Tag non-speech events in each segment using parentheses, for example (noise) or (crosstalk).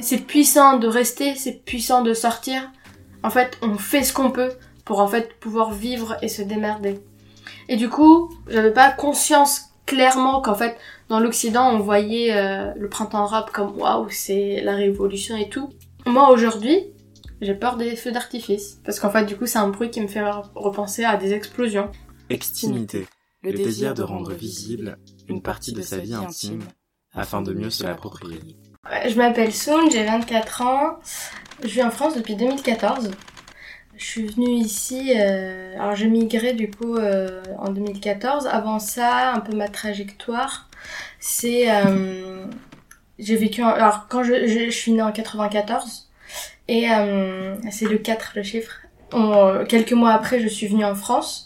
C'est puissant de rester, c'est puissant de sortir. En fait, on fait ce qu'on peut pour en fait pouvoir vivre et se démerder. Et du coup, j'avais pas conscience clairement qu'en fait, dans l'Occident, on voyait euh, le printemps arabe comme waouh, c'est la révolution et tout. Moi, aujourd'hui, j'ai peur des feux d'artifice. Parce qu'en fait, du coup, c'est un bruit qui me fait repenser à des explosions. Extimité. Le désir de rendre visible une partie de sa vie intime afin de mieux se l'approprier. Je m'appelle Soun, j'ai 24 ans. Je vis en France depuis 2014. Je suis venue ici, euh, alors j'ai migré du coup euh, en 2014. Avant ça, un peu ma trajectoire, c'est euh, j'ai vécu. alors quand je, je, suis née en 94 et euh, c'est le 4 le chiffre. quelques mois après, je suis venue en France.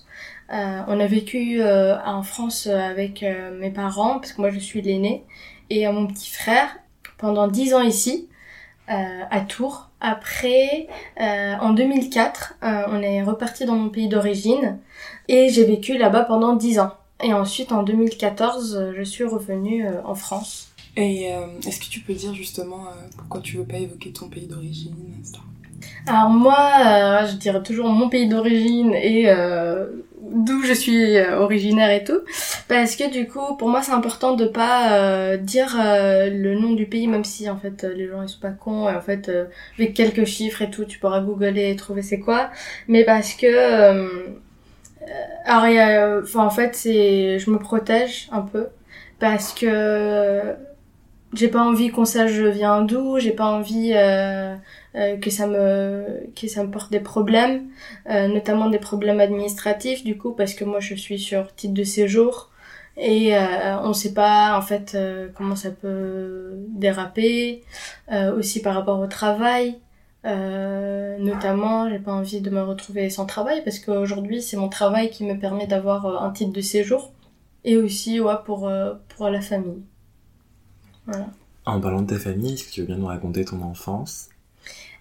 Euh, on a vécu en France avec mes parents parce que moi je suis l'aînée et mon petit frère pendant 10 ans ici à Tours. Après, euh, en 2004, euh, on est reparti dans mon pays d'origine et j'ai vécu là-bas pendant 10 ans. Et ensuite, en 2014, je suis revenue euh, en France. Et est-ce que tu peux dire justement pourquoi tu veux pas évoquer ton pays d'origine, Alors moi, je dirais toujours mon pays d'origine et d'où je suis euh, originaire et tout. Parce que du coup pour moi c'est important de pas euh, dire euh, le nom du pays même si en fait les gens ils sont pas cons. Et en fait avec quelques chiffres et tout tu pourras googler et trouver c'est quoi. Mais parce que alors enfin en fait c'est je me protège un peu. Parce que j'ai pas envie qu'on sache je viens d'où. J'ai pas envie euh, que ça me que ça me porte des problèmes, euh, notamment des problèmes administratifs du coup parce que moi je suis sur titre de séjour et euh, on sait pas en fait euh, comment ça peut déraper, aussi par rapport au travail. notamment, j'ai pas envie de me retrouver sans travail parce qu'aujourd'hui c'est mon travail qui me permet d'avoir un titre de séjour et aussi ouais, pour, pour la famille. Voilà. En parlant de ta famille, est-ce que tu veux bien nous raconter ton enfance?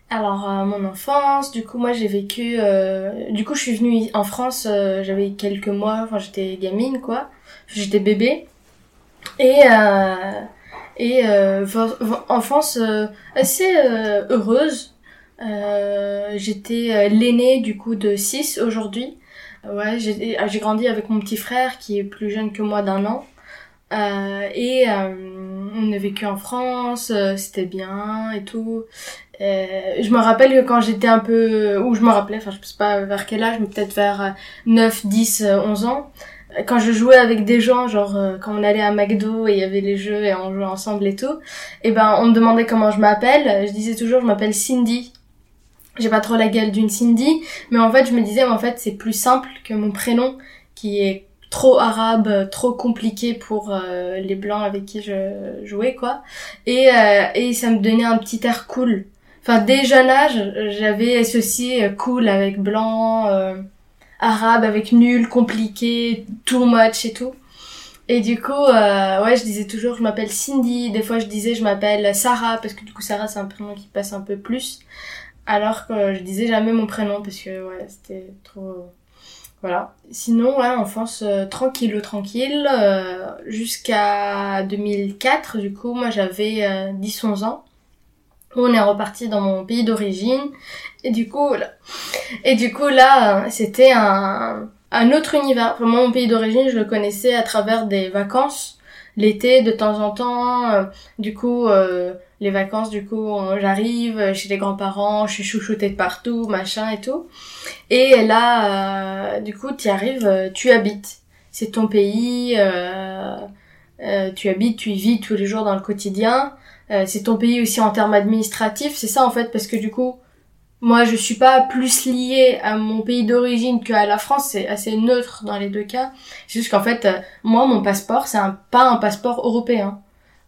Alors euh, mon enfance, du coup moi j'ai vécu, euh, du coup je suis venue en France, euh, j'avais quelques mois, enfin j'étais gamine quoi, j'étais bébé et et enfance assez heureuse. j'étais l'aînée du coup de 6 aujourd'hui. Ouais, j'ai grandi avec mon petit frère qui est plus jeune que moi d'un an. Et on a vécu en France, c'était bien et tout. Euh, je me rappelle que quand j'étais un peu, ou je me rappelais, enfin je sais pas vers quel âge, mais peut-être vers 9, 10, 11 ans, quand je jouais avec des gens, genre euh, quand on allait à McDo et il y avait les jeux et on jouait ensemble et tout, et ben on me demandait comment je m'appelle, je disais toujours je m'appelle Cindy. J'ai pas trop la gueule d'une Cindy, mais en fait je me disais en fait c'est plus simple que mon prénom qui est trop arabe, trop compliqué pour euh, les blancs avec qui je jouais quoi. Et et ça me donnait un petit air cool enfin dès jeune âge, j'avais associé euh, cool avec blanc, euh, arabe avec nul, compliqué, too much et tout. Et du coup, euh, ouais, je disais toujours je m'appelle Cindy. Des fois, je disais je m'appelle Sarah parce que du coup Sarah c'est un prénom qui passe un peu plus. Alors que je disais jamais mon prénom parce que ouais, c'était trop voilà. Sinon, ouais, enfance euh, tranquille tranquille jusqu'à 2004. Du coup, moi j'avais 10-11 ans on est reparti dans mon pays d'origine et du coup là, et du coup là c'était un un autre univers vraiment mon pays d'origine je le connaissais à travers des vacances l'été de temps en temps euh, du coup euh, les vacances du coup j'arrive chez les grands-parents je suis chouchoutée de partout machin et tout et là euh, du coup tu arrives tu habites c'est ton pays tu habites tu y vis tous les jours dans le quotidien euh, c'est ton pays aussi en termes administratifs, c'est ça en fait, parce que du coup, moi je suis pas plus liée à mon pays d'origine qu'à la France, c'est assez neutre dans les deux cas. C'est juste qu'en fait, euh, moi mon passeport c'est un, pas un passeport européen.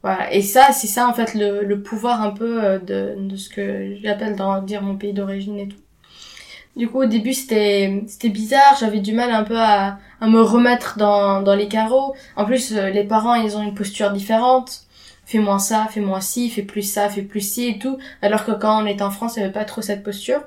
Voilà. Et ça, c'est ça en fait le, le pouvoir un peu euh, de, de ce que j'appelle dans dire mon pays d'origine et tout. Du coup, au début, c'était c'était bizarre. J'avais du mal un peu à, à me remettre dans, dans les carreaux. En plus, euh, les parents, ils ont une posture différente. Fais-moi ça, fais-moi ci, fais plus ça, fais plus ci et tout. Alors que quand on était en France, il n'y avait pas trop cette posture.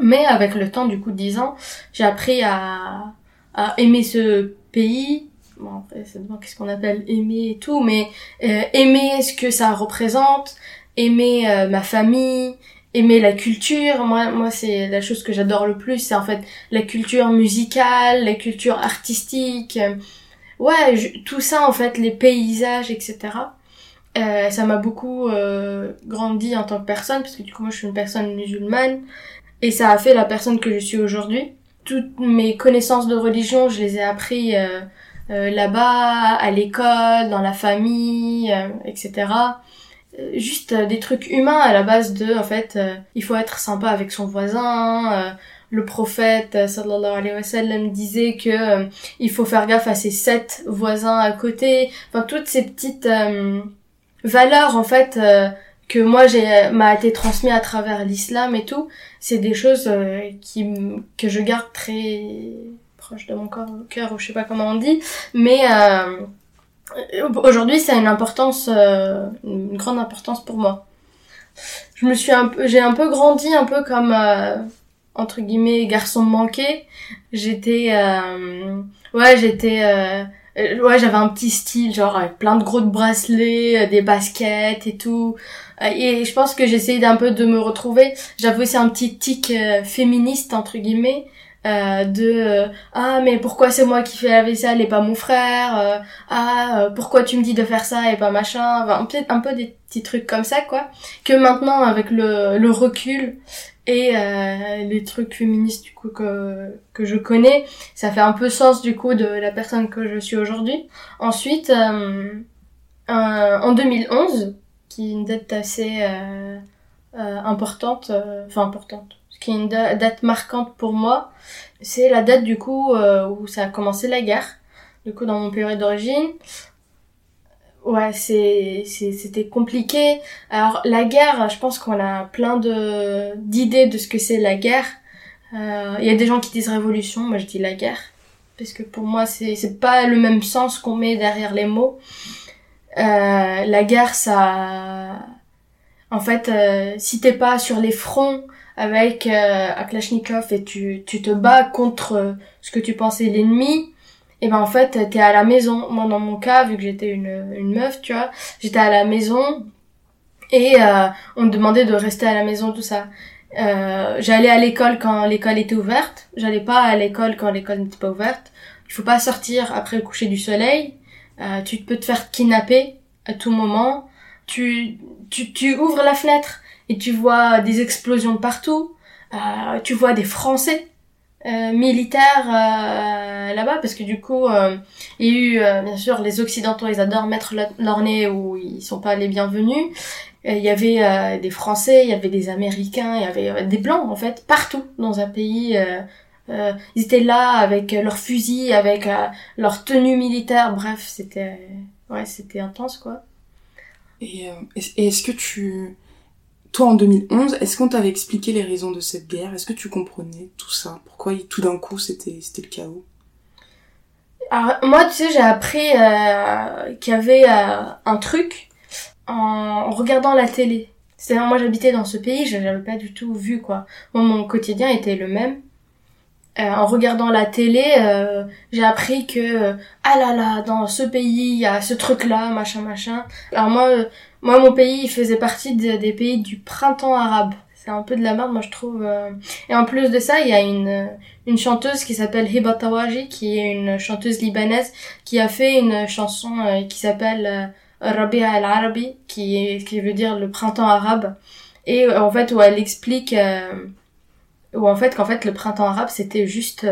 Mais avec le temps, du coup, 10 ans, j'ai appris à, à aimer ce pays. Bon, après, ça dépend qu'est-ce qu'on appelle aimer et tout, mais euh, aimer ce que ça représente, aimer euh, ma famille, aimer la culture. Moi, moi, c'est la chose que j'adore le plus, c'est en fait la culture musicale, la culture artistique. Ouais, tout ça en fait, les paysages, etc. Euh, ça m'a beaucoup euh, grandi en tant que personne parce que du coup moi je suis une personne musulmane et ça a fait la personne que je suis aujourd'hui. Toutes mes connaissances de religion, je les ai appris euh, euh là-bas, à l'école, dans la famille, etc juste euh, des trucs humains à la base de en fait euh, il faut être sympa avec son voisin euh, le prophète sallallahu alayhi wa sallam disait que il faut faire gaffe à ses sept voisins à côté. Enfin toutes ces petites valeurs en fait que moi j'ai m'a été transmis à travers l'islam et tout c'est des choses qui que je garde très proche de mon corps cœur ou je sais pas comment on dit mais euh, aujourd'hui, ça a une importance, euh, une grande importance pour moi. Je me suis un peu, j'ai un peu grandi un peu comme euh, entre guillemets garçon manqué. J'étais, ouais, j'étais, ouais, j'avais un petit style genre avec plein de gros bracelets, des baskets et tout. Et je pense que j'essayais d'un peu de me retrouver. J'avais aussi un petit tic féministe entre guillemets euh, de euh, ah mais pourquoi c'est moi qui fais la vaisselle et pas mon frère euh, ah pourquoi tu me dis de faire ça et pas machin enfin, peut-être un peu des petits trucs comme ça quoi. Que maintenant avec le, le recul et les trucs féministes du coup que que je connais ça fait un peu sens du coup de la personne que je suis aujourd'hui. Ensuite en 2011 qui est une date assez importante enfin importante qui est une date marquante pour moi, c'est la date du coup euh, où ça a commencé la guerre, du coup dans mon pays d'origine. Ouais, c'est c'était compliqué. Alors la guerre, je pense qu'on a plein de d'idées de ce que c'est la guerre. Euh, il y a des gens qui disent révolution, moi je dis la guerre parce que pour moi c'est c'est pas le même sens qu'on met derrière les mots. Euh, la guerre, ça, en fait, si t'es pas sur les fronts avec euh, et tu, tu te bats contre euh, ce que tu pensais l'ennemi, et ben en fait t'es à la maison. Moi dans mon cas, vu que j'étais une, une meuf, tu vois, j'étais à la maison et euh, on me demandait de rester à la maison, tout ça. Euh, j'allais à l'école quand l'école était ouverte, j'allais pas à l'école quand l'école n'était pas ouverte. Il faut pas sortir après le coucher du soleil. Euh, tu peux te faire kidnapper à tout moment. Tu, tu, tu ouvres la fenêtre et tu vois des explosions partout. Euh, tu vois des Français euh, militaires euh, là-bas parce que du coup euh, il y a eu euh, bien sûr les occidentaux ils adorent mettre leur nez où ils sont pas les bienvenus. Il y avait des français il y avait des américains il y avait des blancs en fait partout dans un pays ils étaient là avec leurs fusils avec leur tenue militaire bref c'était ouais c'était intense quoi. Et est-ce que tu toi, en 2011, est-ce qu'on t'avait expliqué les raisons de cette guerre? Est-ce que tu comprenais tout ça? Pourquoi tout d'un coup c'était c'était le chaos? Alors moi, tu sais, j'ai appris euh, qu'il y avait euh, un truc en regardant la télé. C'est-à-dire, moi, j'habitais dans ce pays, je n'avais pas du tout vu quoi. Moi, mon quotidien était le même. Euh, en regardant la télé, euh, j'ai appris que ah là là, dans ce pays, il y a ce truc-là, machin machin. Alors moi, moi, mon pays, il faisait partie des pays du printemps arabe. C'est un peu de la merde, moi, je trouve. Euh. Et en plus de ça, il y a une, une chanteuse qui s'appelle Hiba Tawaji, qui est une chanteuse libanaise, qui a fait une chanson euh, qui s'appelle euh, Rabia al-Arabi, qui, qui veut dire le printemps arabe. Et en fait, où elle explique, où en fait, qu'en fait, le printemps arabe, c'était juste,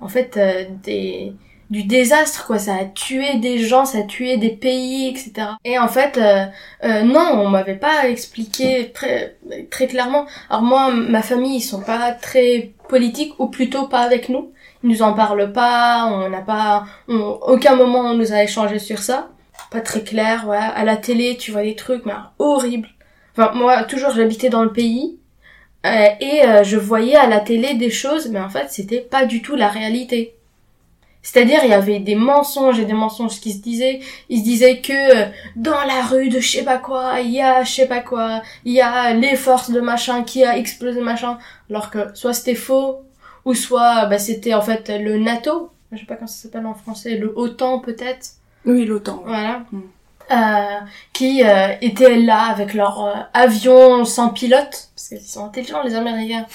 en fait, des du désastre quoi. Ça a tué des gens ça a tué des pays etc et en fait euh, euh, non on m'avait pas expliqué très très clairement. Alors moi ma famille ils sont pas très politiques ou plutôt pas avec nous. Ils nous en parlent pas on n'a pas on, aucun moment on nous a échangé sur ça. Pas très clair ouais. À la télé tu vois des trucs mais horribles enfin moi toujours j'habitais dans le pays euh, et euh, je voyais à la télé des choses mais en fait c'était pas du tout la réalité c'est-à-dire, il y avait des mensonges et des mensonges qui se disaient. Ils se disaient que euh, dans la rue de je sais pas quoi, il y a je sais pas quoi, il y a les forces de machin qui a explosé machin. Alors que soit c'était faux, ou soit bah, c'était en fait le NATO. Je sais pas comment ça s'appelle en français, le OTAN peut-être. Oui, l'OTAN. Voilà. Mm. Euh, qui euh, étaient là avec leur euh, avion sans pilote, parce qu'ils sont intelligents les Américains.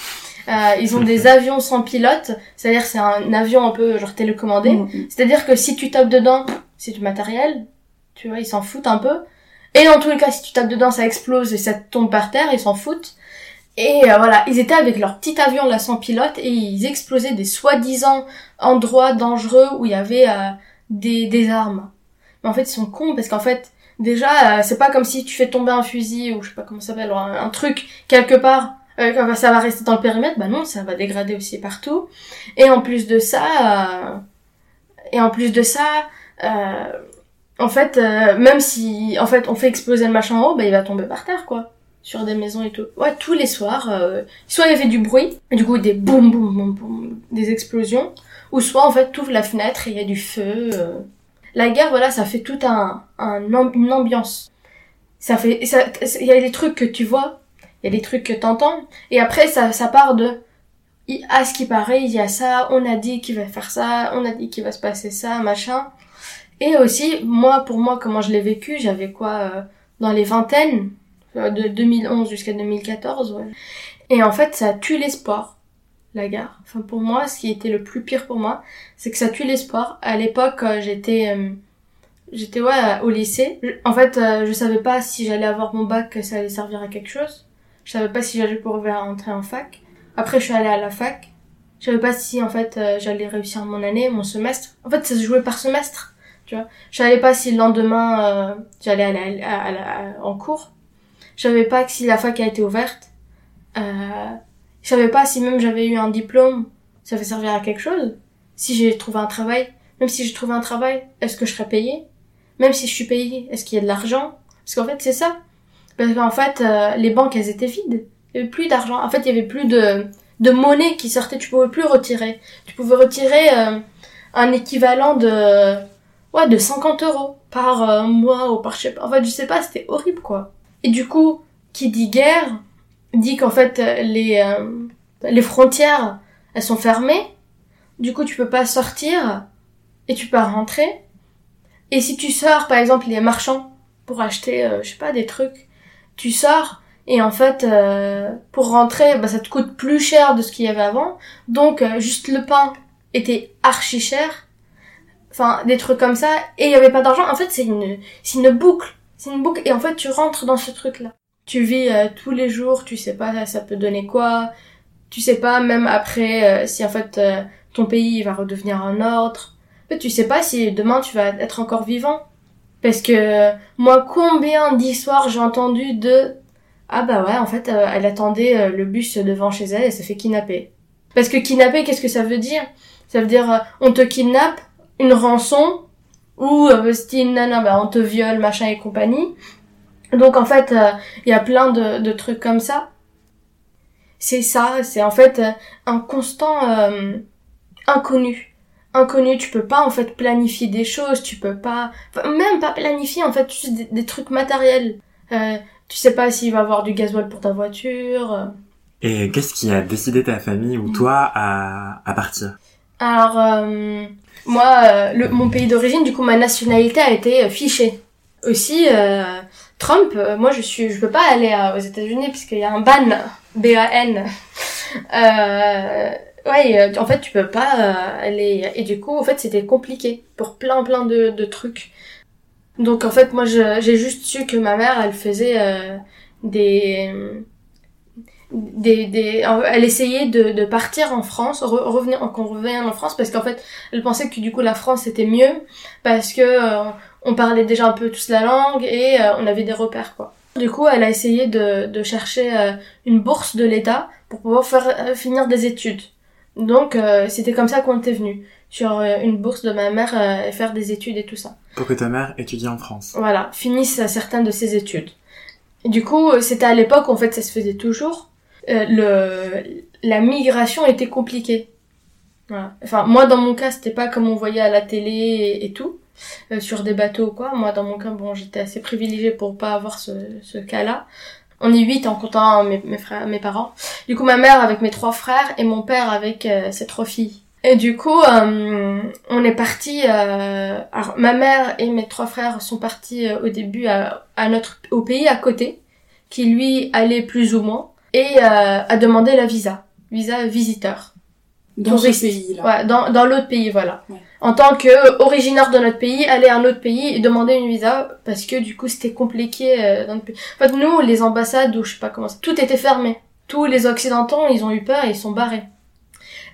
Euh, ils ont des (laughs) avions sans pilote, c'est-à-dire c'est un avion un peu genre télécommandé. Mm, mm. C'est-à-dire que si tu tapes dedans, c'est du matériel, tu vois, ils s'en foutent un peu. Et dans tous les cas, si tu tapes dedans, ça explose et ça tombe par terre, ils s'en foutent. Et voilà, ils étaient avec leur petit avion là sans pilote et ils explosaient des soi-disant endroits dangereux où il y avait des, des armes en fait ils sont cons parce qu'en fait déjà euh, c'est pas comme si tu fais tomber un fusil ou je sais pas comment ça s'appelle un, truc quelque part euh, ça va rester dans le périmètre bah non ça va dégrader aussi partout. Et en plus de ça euh, et en plus de ça euh, en fait même si en fait on fait exploser le machin en haut bah il va tomber par terre quoi. Sur des maisons et tout. Ouais tous les soirs soit il y avait du bruit du coup des boum boum boum boum des explosions ou soit en fait ouvres la fenêtre et il y a du feu la guerre, voilà, ça fait tout un, une ambiance. Ça fait, il y a des trucs que tu vois, y a des trucs que t'entends, et après ça, ça part de, à ce qui paraît, il y a ça, on a dit qu'il va faire ça, on a dit qu'il va se passer ça, machin. Et aussi, moi, pour moi, comment je l'ai vécu, j'avais quoi, euh, dans les vingtaines, euh, de 2011 jusqu'à 2014, ouais. Et en fait, ça tue l'espoir la gare. Enfin, pour moi, ce qui était le plus pire pour moi, c'est que ça tue l'espoir. À l'époque, euh, j'étais, j'étais ouais au lycée. En fait, euh, je savais pas si j'allais avoir mon bac, que ça allait servir à quelque chose. Je savais pas si j'allais pouvoir entrer en fac. Après, je suis allée à la fac. Je savais pas si en fait j'allais réussir mon année, mon semestre. En fait, ça se jouait par semestre, tu vois. Je savais pas si le lendemain j'allais aller en cours. Je savais pas que si la fac a été ouverte. Euh, je savais pas si même j'avais eu un diplôme, ça va servir à quelque chose. Si j'ai trouvé un travail, même si j'ai trouvé un travail, est-ce que je serais payée? Même si je suis payée, est-ce qu'il y a de l'argent? Parce qu'en fait, c'est ça. Parce qu'en fait, euh, les banques, elles étaient vides. Il y avait plus d'argent. En fait, il y avait plus de, de monnaie qui sortait. Tu pouvais plus retirer. Tu pouvais retirer euh, un équivalent de, ouais, de 50 euros par euh, mois ou par je sais pas. En fait, je sais pas, c'était horrible, quoi. Et du coup, qui dit guerre, dit qu'en fait les euh, les frontières elles sont fermées. Du coup, tu peux pas sortir et tu peux rentrer. Et si tu sors, par exemple, les marchands pour acheter, euh, je sais pas, des trucs, tu sors et en fait, euh, pour rentrer, bah, ça te coûte plus cher de ce qu'il y avait avant. Donc, juste le pain était archi cher. Enfin, des trucs comme ça. Et il y avait pas d'argent. En fait, c'est une, c'est une boucle. C'est une boucle. Et en fait, tu rentres dans ce truc-là tu vis euh, tous les jours, tu sais pas ça peut donner quoi, tu sais pas même après euh, si en fait euh, ton pays va redevenir un ordre. En fait, tu sais pas si demain tu vas être encore vivant. Parce que moi combien d'histoires j'ai entendu de ah bah ouais en fait elle attendait le bus devant chez elle et ça fait kidnapper. Parce que kidnapper qu'est-ce que ça veut dire? Ça veut dire on te kidnappe, une rançon ou euh, style non bah on te viole machin et compagnie donc en fait, il euh, y a plein de, trucs comme ça. C'est ça, c'est en fait euh, un constant euh, inconnu. Inconnu, tu peux pas en fait planifier des choses, tu peux pas, même pas planifier en fait juste des, trucs matériels. Euh, tu sais pas s'il va avoir du gasoil pour ta voiture. Et qu'est-ce qui a décidé ta famille ou toi à, à partir? Alors moi, le, mon pays d'origine, du coup ma nationalité a été fichée. Aussi, Trump, euh, moi je suis, je peux pas aller aux États-Unis puisqu'il y a un ban, B-A-N. (laughs) Euh, ouais, euh, en fait tu peux pas euh, aller et du coup en fait c'était compliqué pour plein plein de, de trucs. Donc en fait moi j'ai juste su que ma mère elle faisait des des, des, elle essayait de, de partir en France, revenir, qu'on revienne en France, parce qu'en fait, elle pensait que du coup la France c'était mieux, parce que euh, on parlait déjà un peu tous la langue et euh, on avait des repères quoi. Du coup, elle a essayé de, de chercher euh, une bourse de l'État pour pouvoir faire finir des études. Donc c'était comme ça qu'on était venu sur une bourse de ma mère et faire des études et tout ça. Pour que ta mère étudie en France. Voilà, finisse certaines de ses études. du coup, c'était à l'époque, en fait, ça se faisait toujours. Euh, le, la migration était compliquée. Voilà. Enfin, moi, dans mon cas, c'était pas comme on voyait à la télé et, tout, euh, sur des bateaux ou quoi. Moi, dans mon cas, bon, j'étais assez privilégiée pour pas avoir ce, ce cas-là. On est huit en comptant mes, mes, frères, mes parents. Du coup, ma mère avec mes trois frères et mon père avec euh, ses trois filles. Et du coup, on est parti. alors, ma mère et mes trois frères sont partis au début à, à, notre au pays à côté, qui lui allait plus ou moins et euh, a demandé la visa, visa visiteur. Dans ce pays-là. Ouais, dans, dans l'autre pays, voilà. En tant que originaire de notre pays, aller à un autre pays et demander une visa parce que du coup c'était compliqué euh, dans le pays. En fait, nous, les ambassades ou je sais pas comment, tout était fermé. Tous les occidentaux, ils ont eu peur et ils sont barrés.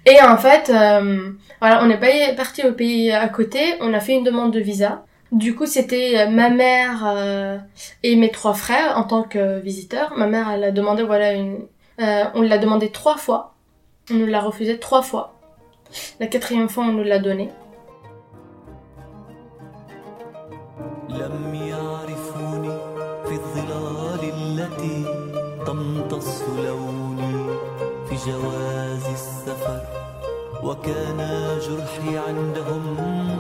Et en fait, euh, voilà, on est parti au pays à côté, on a fait une demande de visa. Du coup, c'était euh, ma mère euh, et mes trois frères en tant que visiteurs. Ma mère, elle a demandé, voilà, une... Euh, on l'a demandé trois fois. On nous l'a refusé trois fois. La quatrième fois, on nous l'a donné. لم يعرفوني في الظلال التي تمتص لوني في جواز السفر وكان جرحي عندهم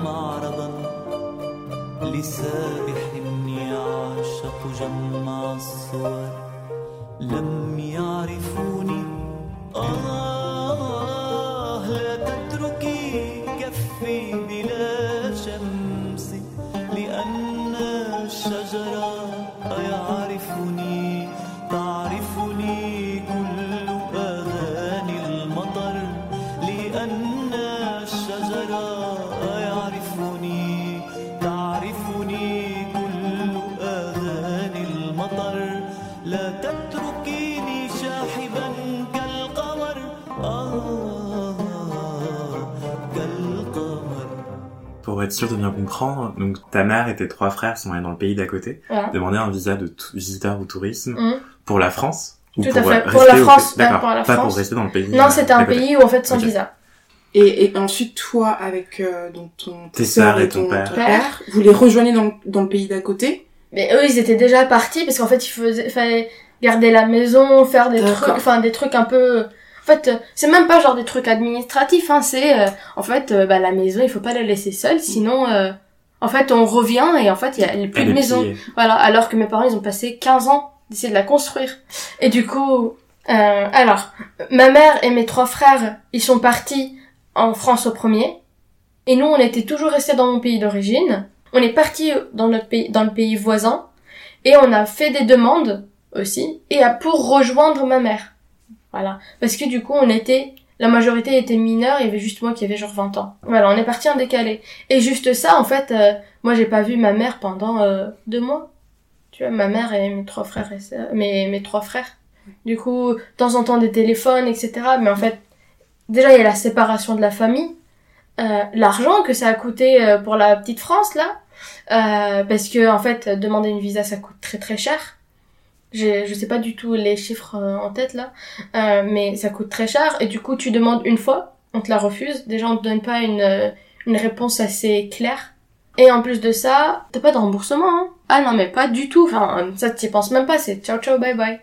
معرضا لسابح يعشق جمع الصور. لم sûr de bien comprendre, donc ta mère et tes trois frères sont allés dans le pays d'à côté, demander un visa de visiteur ou tourisme mmh. pour la France ou Tout pour à fait. Pour la France, pas pour la France. Pas pour rester dans le pays. Non, c'était un pays où en fait sans visa. Et, et ensuite, toi, avec euh, donc ton tes sœurs et, ton, père. père, vous les rejoignez dans, dans le pays d'à côté? Mais eux, ils étaient déjà partis parce qu'en fait, il faisait, fallait garder la maison, faire des trucs, enfin des trucs un peu en fait, euh, c'est même pas genre des trucs administratifs, hein, c'est euh, en fait euh, bah, la maison, il faut pas la laisser seule, sinon en fait on revient et en fait il y a plus de maison. Voilà, alors que mes parents ils ont passé 15 ans d'essayer de la construire. Et du coup, alors ma mère et mes trois frères, ils sont partis en France au premier, et nous on était toujours restés dans mon pays d'origine. On est parti dans notre pays, dans le pays voisin, et on a fait des demandes aussi, et pour rejoindre ma mère. Voilà. Parce que du coup, on était, la majorité était mineure, il y avait juste moi qui avait genre 20 ans. Voilà, on est parti en décalé. Et juste ça, en fait, euh, moi j'ai pas vu ma mère pendant euh, deux mois. Tu vois, ma mère et mes trois frères et mes, mes trois frères. Du coup, de temps en temps des téléphones, etc. Mais en fait, déjà il y a la séparation de la famille. Euh, l'argent que ça a coûté euh, pour la petite France là, parce que en fait demander une visa ça coûte très très cher je sais pas du tout les chiffres euh, en tête là, euh, mais ça coûte très cher et du coup tu demandes une fois, on te la refuse. Déjà on te donne pas une, euh, une réponse assez claire. Et en plus de ça, t'as pas de remboursement. Hein. Ah non mais pas du tout. Enfin ça t'y penses même pas. C'est ciao ciao bye bye.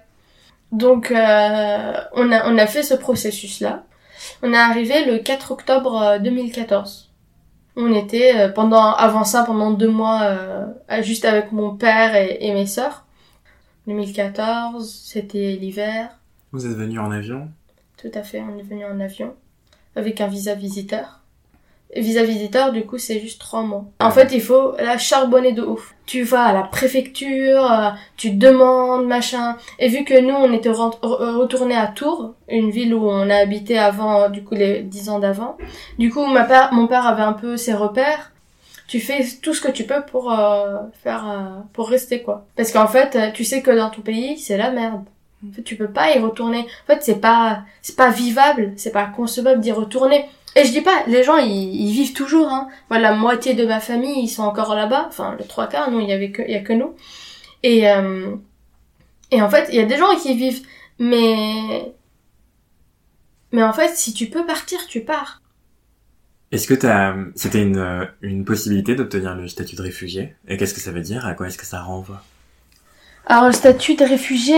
Donc euh, on a on a fait ce processus là. On est arrivé le 4 octobre 2014. On était pendant avant ça pendant deux mois juste avec mon père et, et mes sœurs. 2014, c'était l'hiver. Vous êtes venu en avion? Tout à fait, on est venu en avion. Avec un visa visiteur. Et visa visiteur, du coup, c'est juste trois mois. En fait, il faut la charbonner de ouf. Tu vas à la préfecture, euh, tu demandes, machin. Et vu que nous, on était retourné à Tours, une ville où on a habité avant, du coup, les dix ans d'avant. Du coup, ma père, mon père avait un peu ses repères tu fais tout ce que tu peux pour euh, faire euh, pour rester quoi parce qu'en fait tu sais que dans ton pays c'est la merde En fait, tu peux pas y retourner. En fait, c'est pas, c'est pas vivable, c'est pas concevable d'y retourner. Et je dis pas, les gens, ils, vivent toujours, hein. Moi, la moitié de ma famille, ils sont encore là-bas. Enfin, le trois quarts, non, il y avait que, il y a que nous. Et, euh, et en fait, il y a des gens qui vivent. Mais, mais en fait, si tu peux partir, tu pars. Est-ce que t'as, c'était une, une possibilité d'obtenir le statut de réfugié? Et qu'est-ce que ça veut dire? À quoi est-ce que ça renvoie? Alors le statut de réfugié,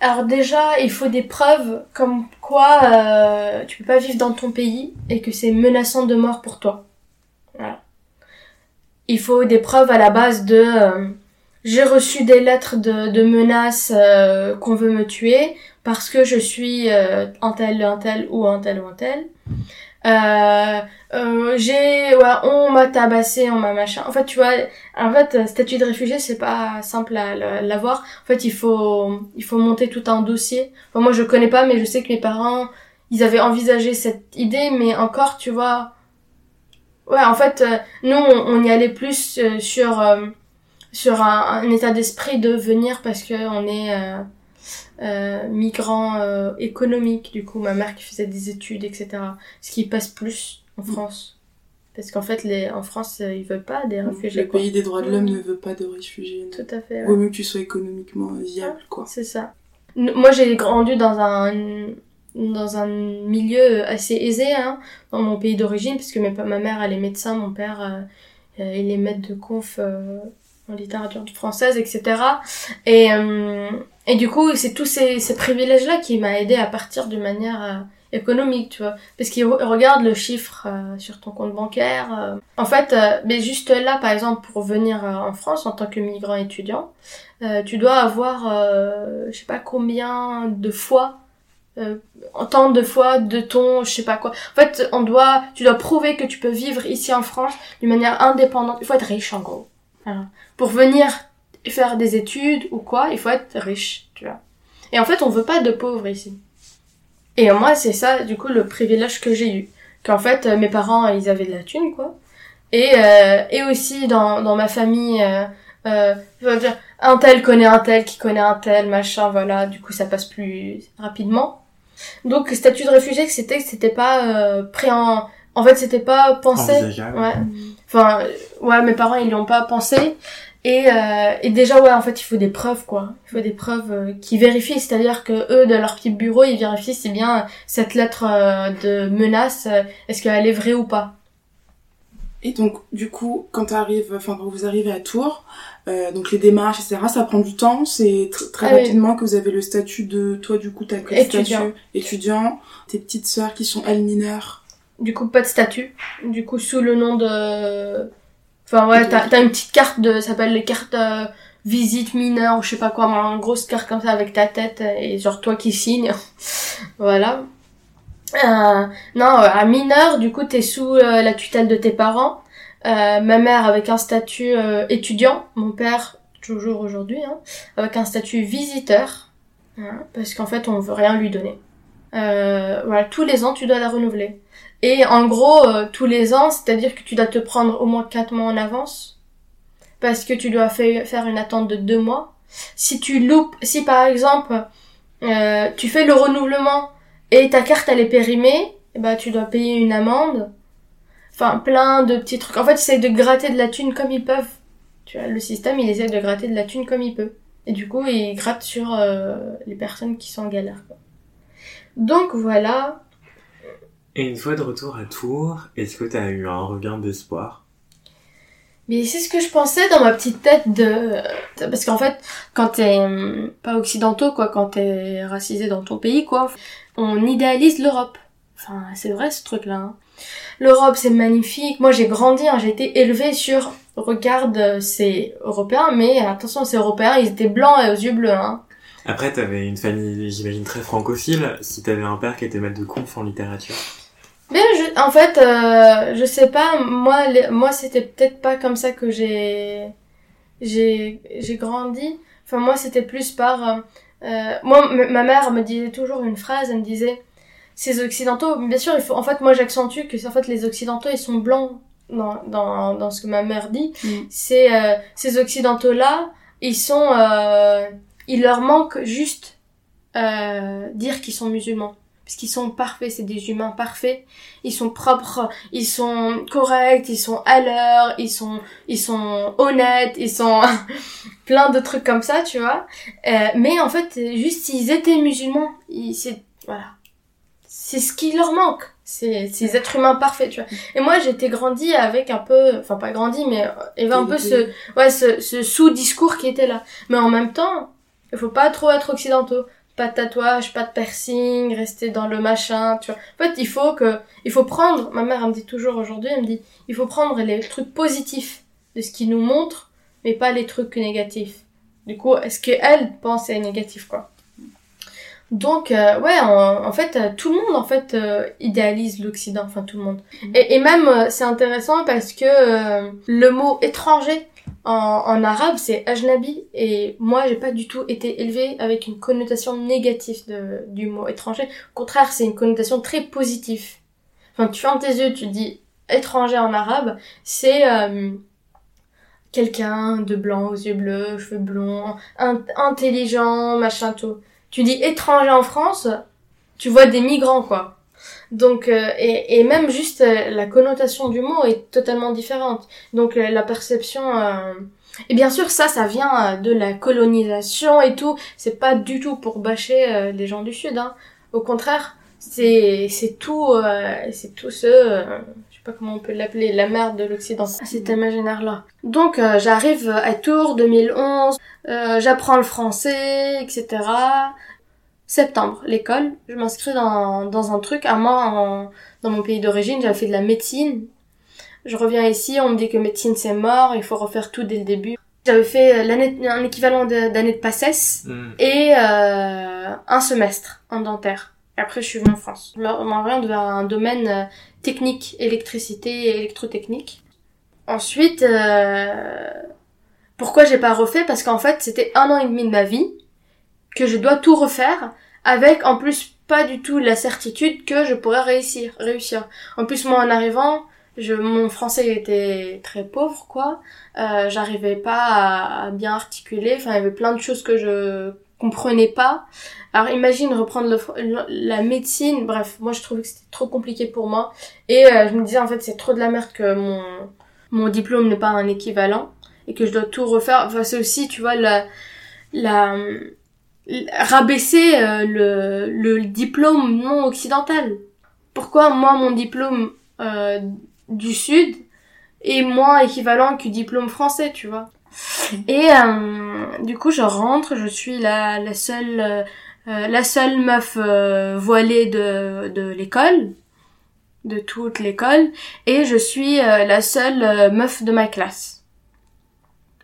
alors déjà il faut des preuves comme quoi euh, tu peux pas vivre dans ton pays et que c'est menaçant de mort pour toi. Voilà. Il faut des preuves à la base de euh, j'ai reçu des lettres de, de menaces euh, qu'on veut me tuer parce que je suis un tel, un tel ou un tel ou un tel. Euh, euh, j'ai ouais, on m'a tabassé on m'a machin. En fait tu vois en fait statut de réfugié c'est pas simple à l'avoir. En fait il faut il faut monter tout un dossier. Enfin, moi je connais pas mais je sais que mes parents ils avaient envisagé cette idée mais encore tu vois. Ouais en fait euh, nous on, y allait plus euh, sur sur un, un état d'esprit de venir parce que on est euh, migrant euh, économique, du coup, ma mère qui faisait des études, etc. Ce qui passe plus en. France. Parce qu'en fait, les, en France, euh, ils veulent pas des réfugiés. Le pays des droits de l'homme ne veut pas de réfugiés. Tout à fait. Ouais. Vaut mieux que tu sois économiquement viable, quoi. C'est ça. Moi, j'ai grandi dans un dans un milieu assez aisé, hein, dans mon pays d'origine, parce que ma mère, elle est médecin, mon père, il est maître de conf en littérature française, etc. Et, euh, et du coup, c'est tous ces, ces privilèges-là qui m'a aidé à partir de manière euh, économique, tu vois. Parce qu'ils regardent le chiffre euh, sur ton compte bancaire. En fait, mais juste là, par exemple, pour venir en France en tant que migrant étudiant, tu dois avoir, je sais pas combien de fois euh, tant de fois de ton je sais pas quoi en fait on doit tu dois prouver que tu peux vivre ici en France d'une manière indépendante il faut être riche en gros pour venir faire des études ou quoi, il faut être riche, tu vois. Et en fait, on veut pas de pauvres ici. Et moi, c'est ça, du coup, le privilège que j'ai eu. Qu'en fait, mes parents, ils avaient de la thune, quoi. Et, euh, et aussi, dans, dans ma famille, euh, euh, dire, un tel connaît un tel qui connaît un tel, machin, voilà. Du coup, ça passe plus rapidement. Donc, statut de réfugié, c'était c'était pas euh, pré en... En fait, c'était pas pensé. Ouais. Enfin, ouais, mes parents, ils l'ont pas pensé. Et, euh, et déjà, ouais, en fait, il faut des preuves, quoi. Il faut des preuves euh, qui vérifient. C'est-à-dire que eux, de leur petit bureau, ils vérifient si bien cette lettre euh, de menace, est-ce qu'elle est vraie ou pas. Et donc, du coup, quand enfin, quand vous arrivez à Tours, donc les démarches, etc., ça prend du temps. C'est très ah rapidement que vous avez le statut de, toi, du coup, t'as le statut étudiant. Tes petites sœurs qui sont elles mineures du coup, pas de statut. Du coup, sous le nom de... Enfin, ouais, t'as, t'as une petite carte de... Ça s'appelle les cartes euh, visite mineure ou je sais pas quoi. Une grosse carte comme ça avec ta tête et genre toi qui signes. (laughs) voilà. Euh, non, euh, à mineur, du coup, t'es sous euh, la tutelle de tes parents. ma mère avec un statut étudiant. Mon père, toujours aujourd'hui, hein, avec un statut visiteur. Hein, parce qu'en fait, on veut rien lui donner. voilà, tous les ans, tu dois la renouveler. Et en gros, euh, tous les ans, c'est-à-dire que tu dois te prendre au moins 4 mois en avance, parce que tu dois faire une attente de 2 mois. Si tu loupes, si par exemple, euh, tu fais le renouvellement et ta carte elle est périmée, bah tu dois payer une amende. Enfin, plein de petits trucs. En fait, ils essayent de gratter de la thune comme ils peuvent. Tu vois, le système, il essaie de gratter de la thune comme il peut. Et du coup, il gratte sur euh, les personnes qui sont en galère. Donc voilà, et une fois de retour à Tours, est-ce que tu as eu un regain d'espoir? Mais c'est ce que je pensais dans ma petite tête de... Parce qu'en fait, quand t'es hum, pas occidentaux, quoi, quand t'es racisé dans ton pays, quoi, on idéalise l'Europe. Enfin, c'est vrai ce truc-là. Hein. L'Europe, c'est magnifique. Moi, j'ai grandi, hein, j'ai été élevée sur... Regarde, c'est européen, mais attention, c'est européen, ils étaient blancs et aux yeux bleus, hein. Après, t'avais une famille, j'imagine, très francophile, si t'avais un père qui était maître de conf en littérature? Mais je, en fait, euh, je sais pas, moi, moi c'était peut-être pas comme ça que j'ai, j'ai, j'ai grandi. Enfin, moi, c'était plus par, euh, moi, ma mère me disait toujours une phrase, elle me disait, ces occidentaux, bien sûr, il faut, en fait, moi, j'accentue que, en fait, les occidentaux, ils sont blancs dans, dans, dans ce que ma mère dit. Mm. C'est, euh, ces occidentaux-là, ils sont, euh, il leur manque juste euh, dire qu'ils sont musulmans parce qu'ils sont parfaits, c'est des humains parfaits. Ils sont propres, ils sont corrects, ils sont à l'heure, ils sont, ils sont honnêtes, ils sont (laughs) plein de trucs comme ça, tu vois. Euh, mais en fait, juste s'ils étaient musulmans, c'est voilà, c'est ce qui leur manque. C'est ces êtres humains parfaits, tu vois. Et moi, j'étais grandi avec un peu, enfin pas grandi, mais il y avait un peu ce, ouais, ce, ce sous-discours qui était là. Mais en même temps, il faut pas trop être occidentaux pas de tatouage, pas de piercing, rester dans le machin, tu vois. En fait, il faut que, il faut prendre, ma mère elle me dit toujours aujourd'hui, elle me dit, il faut prendre les trucs positifs de ce qui nous montre, mais pas les trucs négatifs. Du coup, est-ce qu'elle pense est négatif, quoi? Donc, euh, ouais, en, fait, euh, tout le monde, en fait, euh, idéalise l'Occident, enfin tout le monde. Et, et même, c'est intéressant parce que le mot étranger, en, arabe, c'est ajnabi, et moi, j'ai pas du tout été élevée avec une connotation négative de, du mot étranger. Au contraire, c'est une connotation très positive. Enfin, tu fermes tes yeux, tu dis étranger en arabe, c'est euh, quelqu'un de blanc aux yeux bleus, cheveux blonds, intelligent, machin tout. Tu dis étranger en France, tu vois des migrants, quoi. Donc, euh, et, et, même juste euh, la connotation du mot est totalement différente. Donc, euh, la perception... Et bien sûr, ça, ça vient de la colonisation et tout. C'est pas du tout pour bâcher les gens du Sud. Hein. Au contraire, c'est c'est tout, c'est tout ce... je sais pas comment on peut l'appeler, la merde de l'Occident. Cet imaginaire-là. Donc, j'arrive à Tours 2011, j'apprends le français, etc septembre, l'école, je m'inscris dans, dans un truc. À moi, dans mon pays d'origine, j'avais fait de la médecine. Je reviens ici, on me dit que médecine c'est mort, il faut refaire tout dès le début. J'avais fait l'année, un équivalent d'année de, passesse hmm. et euh, un semestre en dentaire. Et après, je suis venue en France. Je m'oriente vers un domaine euh, technique, électricité et électrotechnique. Ensuite, euh, pourquoi j'ai pas refait? Parce qu'en fait, c'était un an et demi de ma vie que je dois tout refaire avec en plus pas du tout la certitude que je pourrais réussir réussir. En plus moi en arrivant je mon français était très pauvre quoi. Euh, j'arrivais pas à, bien articuler enfin il y avait plein de choses que je comprenais pas. Alors imagine reprendre la médecine. Bref moi je trouvais que c'était trop compliqué pour moi. Et euh, je me disais en fait c'est trop de la merde que mon mon diplôme n'est pas un équivalent et que je dois tout refaire. Enfin c'est aussi tu vois la la rabaisser euh, le, le diplôme non occidental. Pourquoi moi mon diplôme euh, du sud est moins équivalent que diplôme français, tu vois? Et euh, du coup je rentre, je suis la, la seule la seule meuf voilée de, de l'école, de toute l'école, et je suis la seule meuf de ma classe.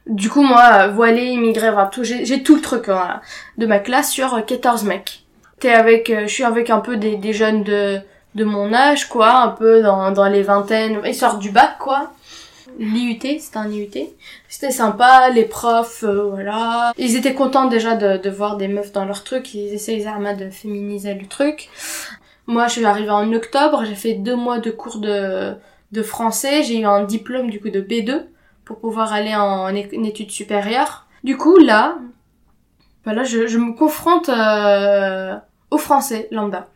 Du coup, moi, voilée, immigré, voilà, tout, j'ai tout le truc hein, de ma classe sur 14 mecs. T'es avec, euh, je suis avec un peu des, des jeunes de, de mon âge, quoi, un peu dans, dans les vingtaines. Ils sortent du bac, quoi. L'IUT, c'était un IUT. C'était sympa, les profs, euh, voilà. Ils étaient contents déjà de, de voir des meufs dans leur truc, ils essayaient de féminiser le truc. Moi, je suis arrivée en octobre, j'ai fait deux mois de cours de, de français, j'ai eu un diplôme du coup de B2 pour pouvoir aller en, études supérieures. Du coup, là, voilà, je, je me confronte euh, au français lambda.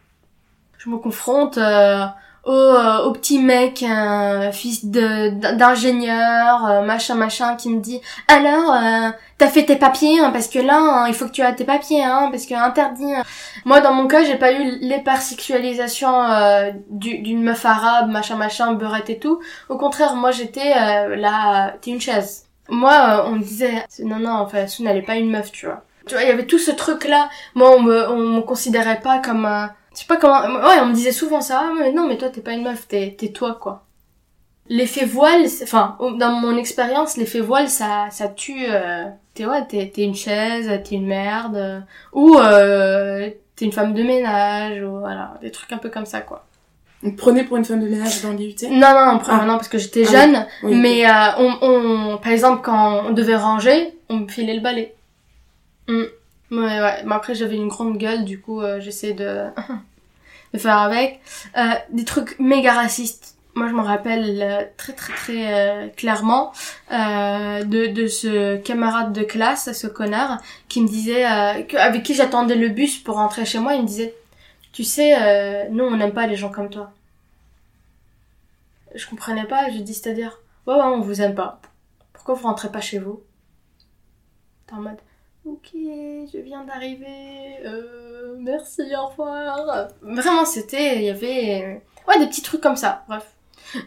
Je me confronte euh, au, euh, au petit mec, un fils d'ingénieur, euh, machin machin, qui me dit alors euh, t'as fait tes papiers hein, parce que là hein, il faut que tu aies tes papiers hein, parce que interdit. Hein. Moi dans mon cas j'ai pas eu l'hypersexualisation euh, d'une meuf arabe, machin machin, beurette et tout. Au contraire moi j'étais là t'es une chaise. Moi on me disait non non enfin Soun elle est pas une meuf tu vois. Tu vois il y avait tout ce truc là. Moi on me on me considérait pas comme je sais pas comment. Ouais, on me disait souvent ça. Ah, mais non, mais toi, t'es pas une meuf, t'es, t'es toi, quoi. L'effet voile, enfin, dans mon expérience, l'effet voile, ça, ça tue. Euh, t'es ouais, t'es, t'es une chaise, t'es une merde, ou euh, t'es une femme de ménage, ou voilà, des trucs un peu comme ça, quoi. On prenait pour une femme de ménage dans l'IUT Non, non, non, ah. non, parce que j'étais ah jeune. mais euh, on, on, par exemple, quand on devait ranger, on me filait le balai. Mm. Ouais, ouais. Mais après, j'avais une grande gueule, du coup, euh, j'essaie de... (laughs) de faire avec. Euh, des trucs méga racistes. moi je me rappelle euh, très très très euh, clairement euh, de, de ce camarade de classe, ce connard, qui me disait, avec qui j'attendais le bus pour rentrer chez moi, il me disait, tu sais, nous on n'aime pas les gens comme toi. Je comprenais pas, je dis c'est-à-dire, ouais ouais on vous aime pas. Pourquoi vous rentrez pas chez vous? T'es en mode, ok, je viens d'arriver, merci, au revoir. Vraiment c'était, il y avait, ouais des petits trucs comme ça, bref.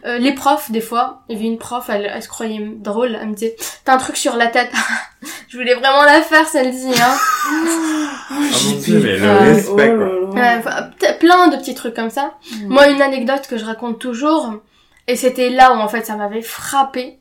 Euh, les profs, des fois, il y avait une prof, elle, se croyait drôle, elle me disait « T'as un truc sur la tête (laughs) !» Je voulais vraiment la faire, celle-ci, hein. oh mon dieu, mais le respect, quoi. plein de petits trucs comme ça. Mm. Moi, une anecdote que je raconte toujours, et c'était là où, en fait, ça m'avait frappé.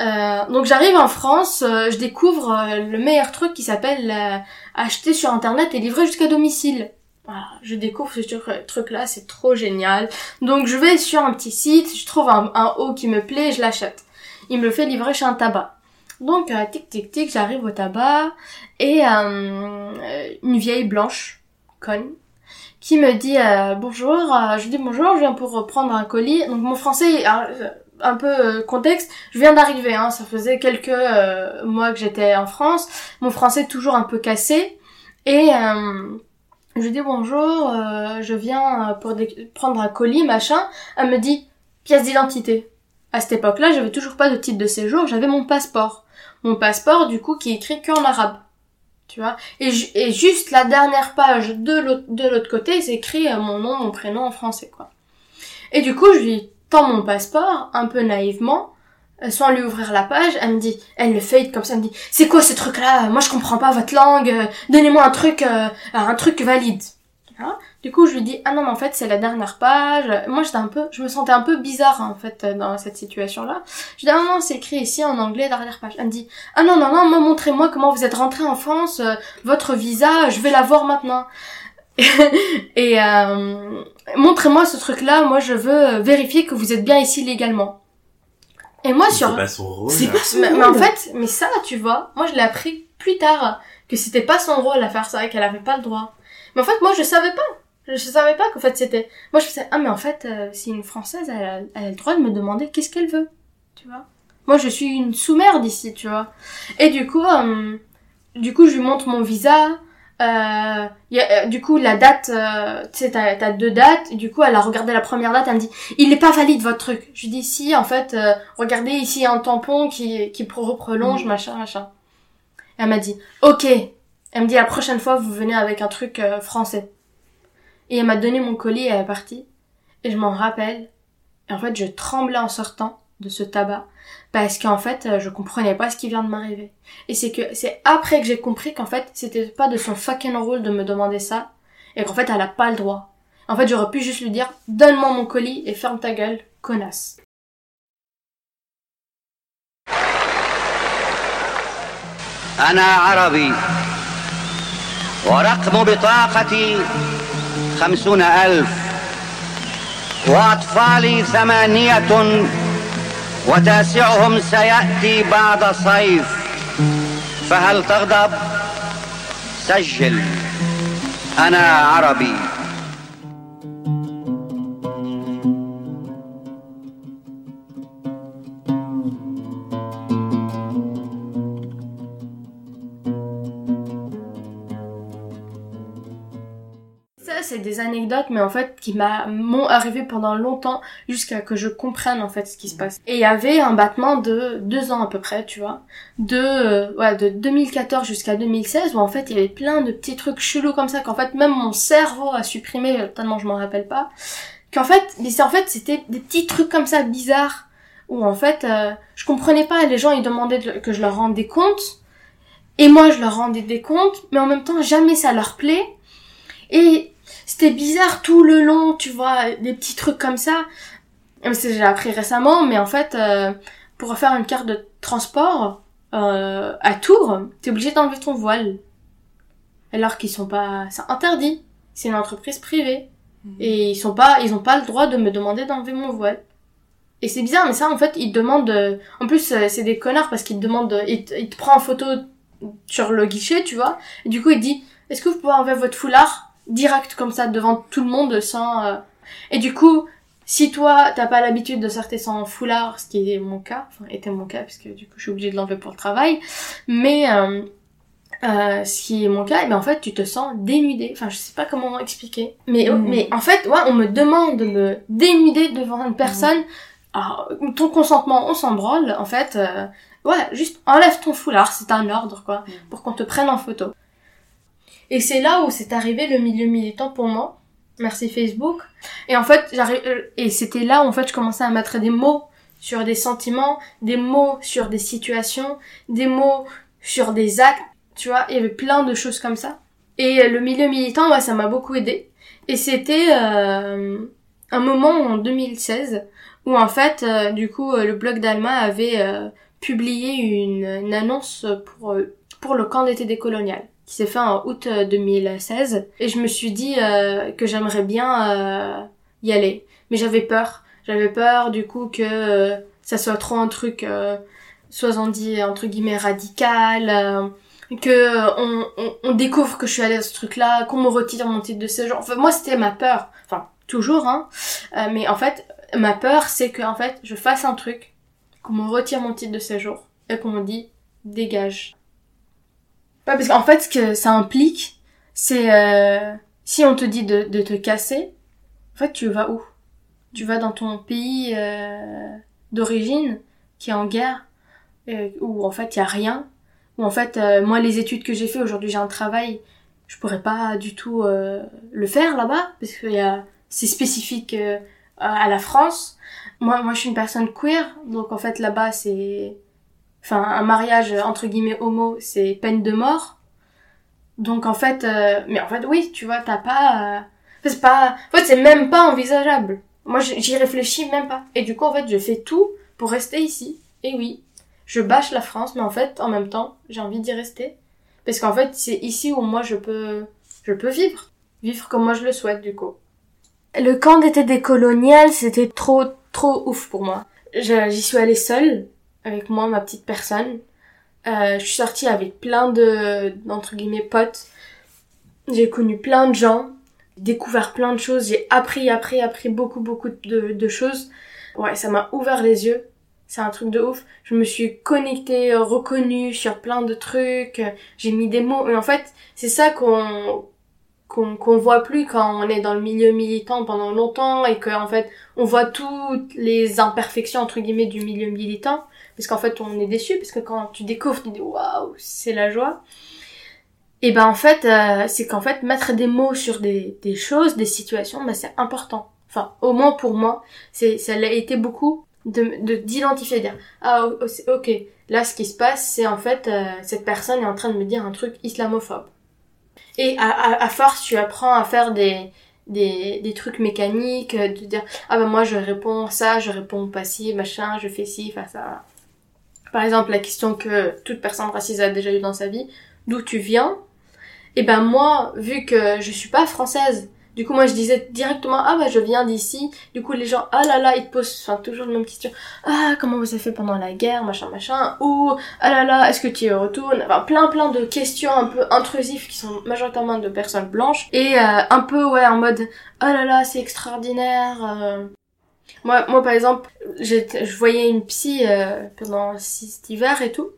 Euh, donc j'arrive en France, euh, je découvre le meilleur truc qui s'appelle acheter sur internet et livrer jusqu'à domicile. Voilà, je découvre ce truc-là, c'est trop génial. Donc je vais sur un petit site, je trouve un, haut qui me plaît, je l'achète. Il me le fait livrer chez un tabac. Donc euh, tic tic tic, j'arrive au tabac et euh, une vieille blanche, conne, qui me dit euh, bonjour. je dis bonjour, je viens pour reprendre un colis. Donc mon français, un peu contexte, je viens d'arriver, hein, ça faisait quelques mois que j'étais en France. Mon français toujours un peu cassé et je lui dis bonjour, euh, je viens pour prendre un colis, machin. Elle me dit pièce d'identité. À cette époque-là, j'avais toujours pas de titre de séjour, j'avais mon passeport. Mon passeport, du coup, qui est écrit qu'en arabe. Tu vois? Et, et, juste la dernière page de l'autre côté, c'est écrit euh, mon nom, mon prénom en français, quoi. Et du coup, je lui tends mon passeport, un peu naïvement, euh, sans lui ouvrir la page, elle me dit, elle le fade comme ça, elle me dit, c'est quoi ce truc-là? Moi je comprends pas votre langue, euh, donnez-moi un truc, euh, un truc valide. Du coup je lui dis, ah non mais en fait c'est la dernière page. Moi j'étais un peu, je me sentais un peu bizarre en fait dans cette situation-là. Je dis, ah non c'est écrit ici en anglais dernière page. Elle me dit, ah non non non, moi montrez-moi comment vous êtes rentré en France, votre visa, je vais l'avoir maintenant. (laughs) Et montrez-moi ce truc-là, moi je veux vérifier que vous êtes bien ici légalement. Et moi sur. C'est pas son rôle. C'est pas son mais, rôle. Mais en fait, mais ça, tu vois, moi je l'ai appris plus tard que c'était pas son rôle à faire ça et qu'elle avait pas le droit. Mais en fait, moi je savais pas. Je savais pas qu'en fait c'était. Moi je pensais ah mais en fait euh, si une française elle a, elle a le droit de me demander qu'est-ce qu'elle veut, tu vois. Moi je suis une sous-merde ici, tu vois. Et du coup, euh, du coup je lui montre mon visa. Euh, y a, euh, du coup, la date, euh, tu sais, t'as, as deux dates. Et du coup, elle a regardé la première date. Elle me dit, il n'est pas valide votre truc. Je lui dis, si, en fait, euh, regardez ici un tampon qui qui prolonge, mm. machin, machin. elle m'a dit, ok. Elle me dit, la prochaine fois, vous venez avec un truc français. Et elle m'a donné mon colis et elle est partie. Et je m'en rappelle. Et en fait, je tremblais en sortant de ce tabac parce qu'en fait euh, je comprenais pas ce qui vient de m'arriver et c'est que c'est après que j'ai compris qu'en fait c'était pas de son fucking rôle de me demander ça et qu'en fait elle a pas le droit en fait j'aurais pu juste lui dire donne-moi mon colis et ferme ta gueule connasse أنا عربي ورقم بطاقتي خمسون ألف وأطفالي ثمانية وتاسعهم سيأتي بعد صيف. فهل تغضب؟ سجل. أنا عربي. C'est des anecdotes, mais en fait, qui m'ont arrivé pendant longtemps jusqu'à que je comprenne en fait ce qui se passe. Et il y avait un battement de deux ans à peu près, tu vois, de euh, ouais, de 2014 jusqu'à 2016 où en fait il y avait plein de petits trucs chelous comme ça qu'en fait même mon cerveau a supprimé tellement je m'en rappelle pas. Qu'en fait, mais en fait c'était des petits trucs comme ça bizarres où en fait euh, je comprenais pas. Les gens ils demandaient que je leur rende des comptes. Et moi, je leur rendais des comptes, mais en même temps, jamais ça leur plaît. Et c'était bizarre tout le long, tu vois, des petits trucs comme ça. J'ai appris récemment, mais en fait, euh, pour faire une carte de transport euh, à Tours, t'es obligé d'enlever ton voile. Alors qu'ils sont pas, c'est interdit. C'est une entreprise privée mhm. et ils sont pas, ils ont pas le droit de me demander d'enlever mon voile. Et c'est bizarre, mais ça en fait, ils demandent. Euh, en plus, euh, c'est des connards parce qu'ils te demandent, ils te, ils te prennent en photo sur le guichet, tu vois. Et du coup, il dit, est-ce que vous pouvez enlever votre foulard? Direct comme ça devant tout le monde sans euh, et du coup si toi t'as pas l'habitude de sortir sans foulard, ce qui est mon cas, enfin était mon cas puisque du coup je suis obligée de l'enlever pour le travail, mais euh, euh, ce qui est mon cas, et eh ben en fait tu te sens dénudée. Enfin je sais pas comment expliquer, mais Mm. mais en fait ouais on me demande de me dénuder devant une personne. Alors, ton consentement on s'en branle en fait. euh, ouais juste enlève ton foulard, c'est un ordre quoi, Mm. pour qu'on te prenne en photo. Et c'est là où c'est arrivé le milieu militant pour moi. Merci Facebook. Et en fait, euh, et c'était là où en fait je commençais à mettre des mots sur des sentiments, des mots sur des situations, des mots sur des actes, tu vois, il y avait plein de choses comme ça. Et le milieu militant, ouais, ça m'a beaucoup aidé. Et c'était euh, un moment en 2016 où en fait, euh, du coup, euh, le blog d'Alma avait publié une, une annonce pour pour le camp d'été des coloniales qui s'est fait en août euh, 2016 et je me suis dit euh, que j'aimerais bien euh, y aller. Mais j'avais peur. J'avais peur du coup que euh, ça soit trop un truc euh, soit dit entre guillemets radical euh, que euh, on, on, on découvre que je suis allée à ce truc là qu'on me retire mon titre de séjour. Enfin moi c'était ma peur. Enfin toujours hein. Euh, mais en fait ma peur c'est que en fait je fasse un truc qu'on me retire mon titre de séjour et qu'on me dit dégage Ouais, parce qu'en fait, ce que ça implique, c'est euh, si on te dit de, te casser, en fait, tu vas où? Tu vas dans ton pays euh, d'origine qui est en guerre, euh, où en fait il y a rien, où en fait moi les études que j'ai fait aujourd'hui, j'ai un travail, je pourrais pas du tout le faire là-bas parce que c'est spécifique à la France. Moi, moi, je suis une personne queer, donc en fait là-bas c'est enfin un mariage entre guillemets homo c'est peine de mort. Donc en fait euh, mais en fait oui tu vois t'as pas euh, c'est pas en fait c'est même pas envisageable. Moi j'y réfléchis même pas. Et du coup en fait je fais tout pour rester ici. Et oui je bâche la France mais en fait en même temps j'ai envie d'y rester. Parce qu'en fait c'est ici où moi je peux je peux vivre. Vivre comme moi je le souhaite du coup. Le camp d'été des coloniales c'était trop trop ouf pour moi. J'y suis allée seule avec moi, ma petite personne. Euh, je suis sortie avec plein de, d'entre guillemets, potes. J'ai connu plein de gens, découvert plein de choses, j'ai appris, appris, appris beaucoup, beaucoup de, de choses. Ouais, ça m'a ouvert les yeux. C'est un truc de ouf. Je me suis connectée, euh, reconnue sur plein de trucs. J'ai mis des mots. Mais en fait, c'est ça qu'on, qu'on, qu'on voit plus quand on est dans le milieu militant pendant longtemps et que, en fait, on voit toutes les imperfections, entre guillemets, du milieu militant parce qu'en fait on est déçu parce que quand tu découvres tu dis waouh c'est la joie et ben en fait euh, c'est qu'en fait mettre des mots sur des, des choses des situations ben c'est important enfin au moins pour moi ça l'a été beaucoup de de- d'identifier dire ah ok là ce qui se passe c'est en fait euh, cette personne est en train de me dire un truc islamophobe et à, force tu apprends à faire des trucs mécaniques, euh, de dire ah ben moi je réponds ça, je réponds pas ci, machin, je fais ci, enfin ça. Par exemple, la question que toute personne raciste a déjà eu dans sa vie, d'où tu viens? Et ben moi, vu que je suis pas française, du coup moi je disais directement ah bah je viens d'ici. Du coup les gens ah là là ils te posent enfin toujours la même question ah comment vous avez fait pendant la guerre machin machin? Ou ah là là est-ce que tu y retournes? Enfin plein plein de questions un peu intrusives qui sont majoritairement de personnes blanches et euh, un peu ouais en mode ah là là c'est extraordinaire. euh. Moi, moi, par exemple, je voyais une psy euh, pendant cet hiver et tout.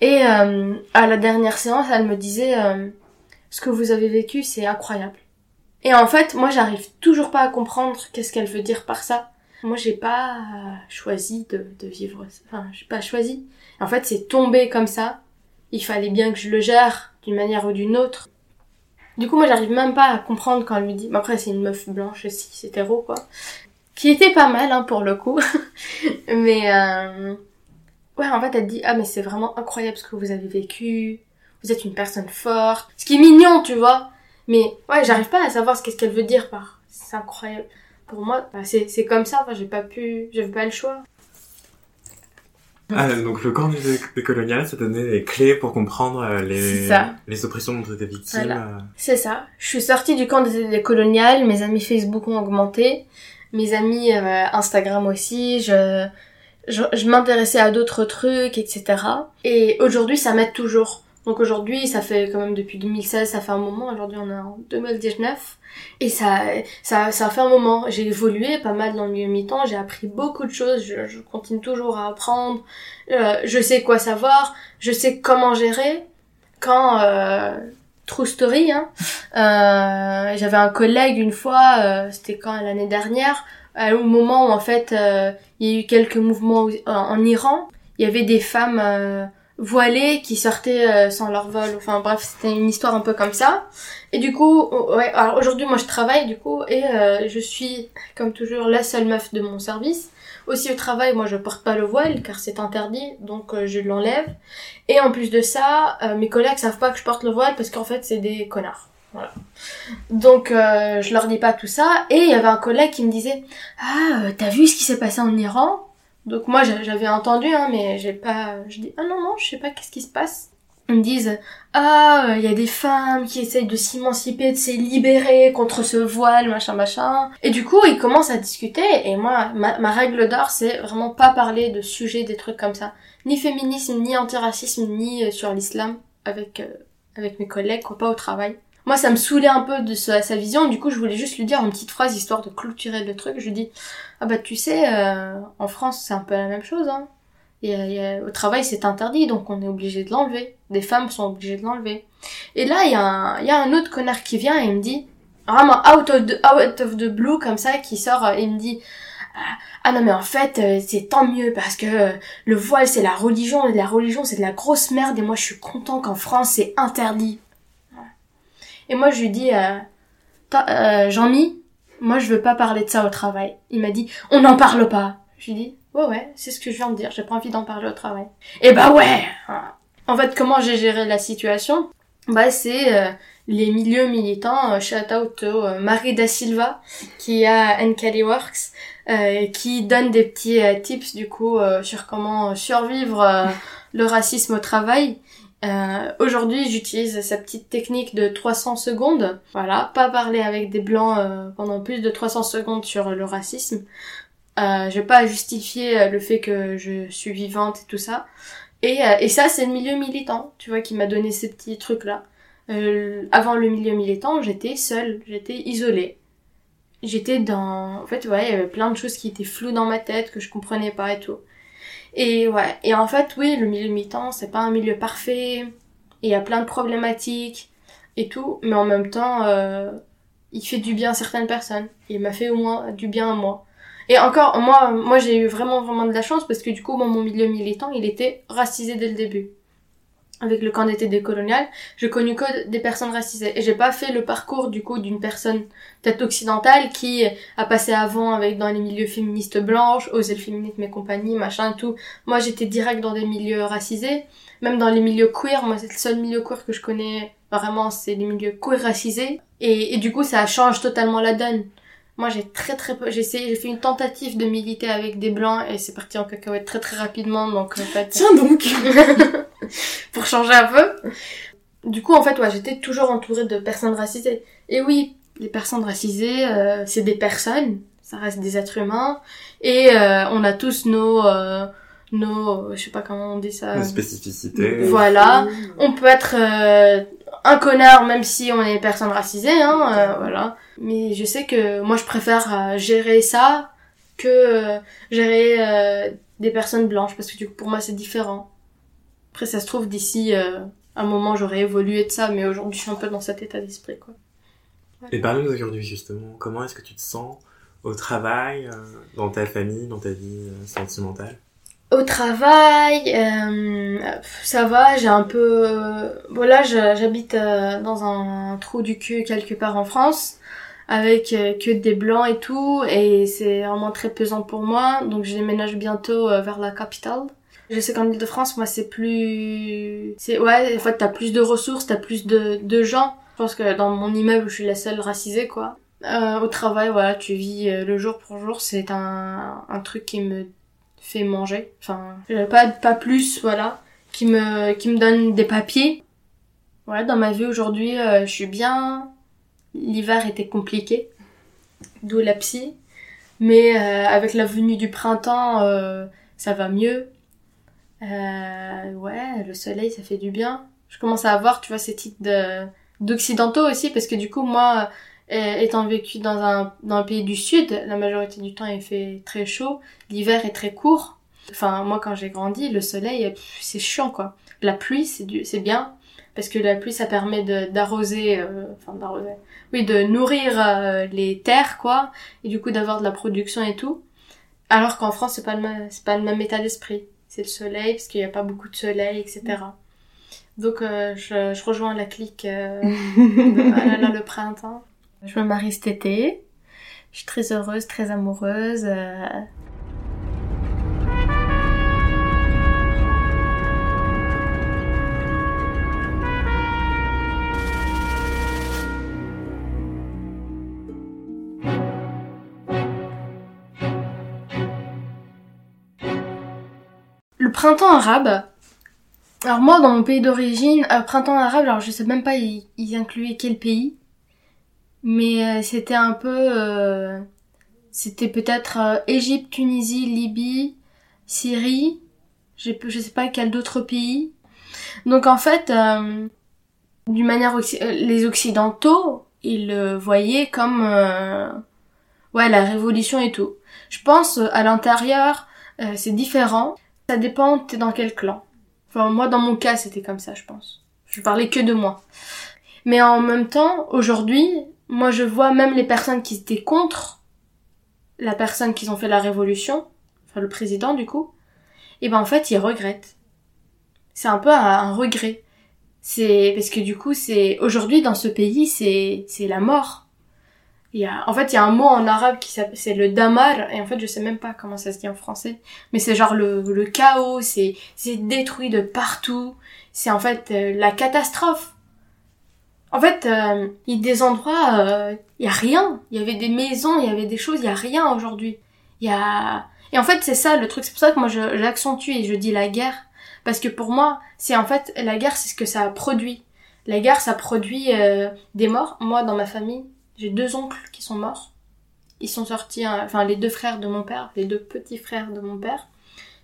Et euh, à la dernière séance, elle me disait euh, ce que vous avez vécu, c'est incroyable. Et en fait, moi, j'arrive toujours pas à comprendre qu'est-ce qu'elle veut dire par ça. Moi, j'ai pas choisi de, de vivre. Enfin, j'ai pas choisi. En fait, c'est tombé comme ça. Il fallait bien que je le gère d'une manière ou d'une autre. Du coup, moi, j'arrive même pas à comprendre quand elle me dit. mais Après, c'est une meuf blanche aussi, c'est hétéro, quoi qui était pas mal hein, pour le coup. (laughs) mais euh... ouais, en fait, elle dit ah mais c'est vraiment incroyable ce que vous avez vécu. Vous êtes une personne forte. Ce qui est mignon, tu vois. Mais ouais, j'arrive pas à savoir ce qu'est-ce qu'elle veut dire par c'est incroyable. Pour moi, bah, c'est c'est comme ça. Enfin, j'ai pas pu, j'avais pas le choix. Ah, donc le camp coloniales, ça donnait des clés pour comprendre euh, C'est les, ça. les oppressions dont tu étais victime. Voilà. euh. C'est ça. Je suis sortie du camp des des coloniales. Mes amis Facebook ont augmenté. Mes amis euh, Instagram aussi. Je je, m'intéressais à d'autres trucs, etc. Et aujourd'hui, ça m'aide toujours. Donc aujourd'hui, ça fait quand même depuis 2016, ça fait un moment. Aujourd'hui, on est en 2019. Et ça, ça, ça fait un moment. J'ai évolué pas mal dans le milieu mi-temps. J'ai appris beaucoup de choses. Je, je continue toujours à apprendre. Euh, je sais quoi savoir. Je sais comment gérer. Quand, euh, true story, hein, euh, j'avais un collègue une fois, euh, c'était quand l'année dernière, au moment où en fait euh, il y a eu quelques mouvements en Iran, il y avait des femmes voilées qui sortaient euh, sans leur vol. Enfin bref, c'était une histoire un peu comme ça. Et du coup, ouais, alors aujourd'hui moi je travaille du coup et euh, je suis comme toujours la seule meuf de mon service. Aussi au travail, moi je porte pas le voile car c'est interdit, donc euh, je l'enlève. Et en plus de ça, mes collègues savent pas que je porte le voile parce qu'en fait c'est des connards. Voilà. Donc je leur dis pas tout ça. Et il y avait un collègue qui me disait Ah, t'as vu ce qui s'est passé en Iran? Donc moi j'avais entendu, hein, mais j'ai pas. Je dis ah non non, je sais pas qu'est-ce qui se passe. Me disent ah il y a des femmes qui essayent de s'émanciper, de se libérer contre ce voile machin machin. Et du coup ils commencent à discuter et moi ma, règle d'or c'est vraiment pas parler de sujets des trucs comme ça, ni féminisme, ni antiracisme, ni euh, sur l'islam avec euh, avec mes collègues quoi, pas au travail. Moi ça me saoulait un peu de sa, sa, vision. Du coup je voulais juste lui dire une petite phrase histoire de clôturer le truc. Je lui dis ah bah tu sais euh, en France c'est un peu la même chose hein et, au travail c'est interdit donc on est obligé de l'enlever des femmes sont obligées de l'enlever et là il y, a un, autre connard qui vient et il me dit vraiment out of the, blue comme ça qui sort et il me dit ah non mais en fait euh, c'est tant mieux parce que euh, le voile c'est la religion et la religion c'est de la grosse merde et moi je suis content qu'en France c'est interdit et moi, je lui dis, euh, euh, Jean-Mi, moi, je veux pas parler de ça au travail. Il m'a dit, on n'en parle pas. Je lui dis, ouais, ouais, c'est ce que je viens de dire, j'ai pas envie d'en parler au travail. Et bah ouais En fait, comment j'ai géré la situation? Bah, c'est euh, les milieux militants, euh, shout out au Marie da Silva, qui a Encali Works, qui donne des petits tips, du coup, sur comment survivre le racisme au travail. Euh, Aujourd'hui, j'utilise sa petite technique de 300 secondes. Voilà, pas parler avec des blancs euh, pendant plus de 300 secondes sur le racisme. Euh, je vais pas justifier euh, le fait que je suis vivante et tout ça. Et, euh, et ça, c'est le milieu militant, tu vois, qui m'a donné ces petits trucs-là. avant le milieu militant, j'étais seule, j'étais isolée. J'étais dans... En fait, ouais, il y avait plein de choses qui étaient floues dans ma tête, que je comprenais pas et tout. Et ouais, et en fait, oui, le milieu mi-temps, c'est pas un milieu parfait. Il y a plein de problématiques et tout, mais en même temps, euh, il fait du bien à certaines personnes. Il m'a fait au moins du bien à moi. Et encore, moi, moi j'ai eu vraiment vraiment de la chance parce que du coup, mon milieu militant, il était racisé dès le début avec le camp d'été décolonial, j'ai connu que des personnes racisées et j'ai pas fait le parcours du coup d'une personne peut-être occidentale qui a passé avant avec dans les milieux féministes blanches, osé le féminisme et compagnie, machin tout. Moi j'étais direct dans des milieux racisés, même dans les milieux queer, moi c'est le seul milieu queer que je connais vraiment, c'est les milieux queer racisés et du coup ça change totalement la donne. Moi, j'ai très très peu, j'ai essayé, j'ai fait une tentative de militer avec des blancs et c'est parti en cacahuète très très rapidement, donc en fait. Tiens donc! (laughs) pour changer un peu. Du coup, en fait, ouais, j'étais toujours entourée de personnes racisées. Et oui, les personnes racisées, euh, c'est des personnes, ça reste des êtres humains, et euh, on a tous nos, euh, nos, je sais pas comment on dit ça. Nos spécificités. Voilà. On peut être un connard même si on est personne racisée, hein, voilà. Mais je sais que moi je préfère gérer ça que gérer des personnes blanches parce que du coup pour moi c'est différent. Après, ça se trouve, d'ici euh, un moment, j'aurais évolué de ça, mais aujourd'hui, je suis un peu dans cet état d'esprit, quoi. Et parle-nous aujourd'hui, justement. Comment est-ce que tu te sens au travail, euh, dans ta famille, dans ta vie euh, sentimentale? Au travail, ça va, j'ai un peu... Voilà, j'habite dans un trou du cul quelque part en France avec que des blancs et tout et c'est vraiment très pesant pour moi donc je déménage bientôt vers la capitale je sais qu'en Ile-de-France, moi, c'est plus... C'est, ouais, en fait, t'as plus de ressources, t'as plus de, de gens. Je pense que dans mon immeuble, je suis la seule racisée, quoi. Euh, au travail, voilà, tu vis euh, le jour pour jour, c'est un, un truc qui me fait manger. Enfin, pas, pas plus, voilà, qui me, qui me donne des papiers. Voilà, dans ma vie aujourd'hui, euh, je suis bien. L'hiver était compliqué, d'où la psy. Mais euh, avec la venue du printemps, ça va mieux. Euh, ouais, le soleil, ça fait du bien. je commence à avoir, tu vois, ces titres de d'occidentaux aussi, parce que du coup, moi, euh, étant vécu dans un dans un pays du sud, la majorité du temps il fait très chaud, l'hiver est très court. Enfin, moi quand j'ai grandi, le soleil c'est chiant quoi. La pluie c'est du c'est bien parce que la pluie ça permet d'arroser euh, enfin d'arroser. Oui, de nourrir euh, les terres quoi et du coup d'avoir de la production et tout. Alors qu'en France c'est pas le c'est pas le même état d'esprit. C'est le soleil parce qu'il y a pas beaucoup de soleil etc. Donc je, je rejoins la clique (laughs) de, ah là, le printemps. Je me marie cet été. Je suis très heureuse, très amoureuse. Euh. Le printemps arabe. Alors moi, dans mon pays d'origine, euh, printemps arabe, alors je sais même pas ils, ils quel pays? Mais euh, c'était un peu euh, c'était peut-être euh, Égypte, Tunisie, Libye, Syrie, je je sais pas quel d'autres pays. Donc en fait d'une manière les occidentaux, ils le voyaient comme ouais, la révolution et tout. Je pense à l'intérieur, c'est différent. Ça dépend t'es dans quel clan. Enfin moi dans mon cas, c'était comme ça, je pense. Je parlais que de moi. Mais en même temps, aujourd'hui, moi, je vois même les personnes qui étaient contre la personne qui ont fait la révolution, enfin le président du coup, et ben en fait, ils regrettent. C'est un peu un, regret. C'est parce que du coup, c'est aujourd'hui dans ce pays, c'est c'est la mort. Il y a en fait, il y a un mot en arabe qui s'appelle c'est le damar et en fait, je sais même pas comment ça se dit en français, mais c'est genre le le chaos, c'est c'est détruit de partout. C'est en fait euh, la catastrophe. En fait, euh, il y a des endroits, il euh, y a rien. Il y avait des maisons, il y avait des choses, il y a rien aujourd'hui. Il y a et en fait c'est ça le truc. C'est pour ça que moi j'accentue et je dis la guerre parce que pour moi c'est en fait la guerre c'est ce que ça produit. La guerre ça produit euh, des morts. Moi dans ma famille j'ai deux oncles qui sont morts. Ils sont sortis, enfin les deux frères de mon père, les deux petits frères de mon père,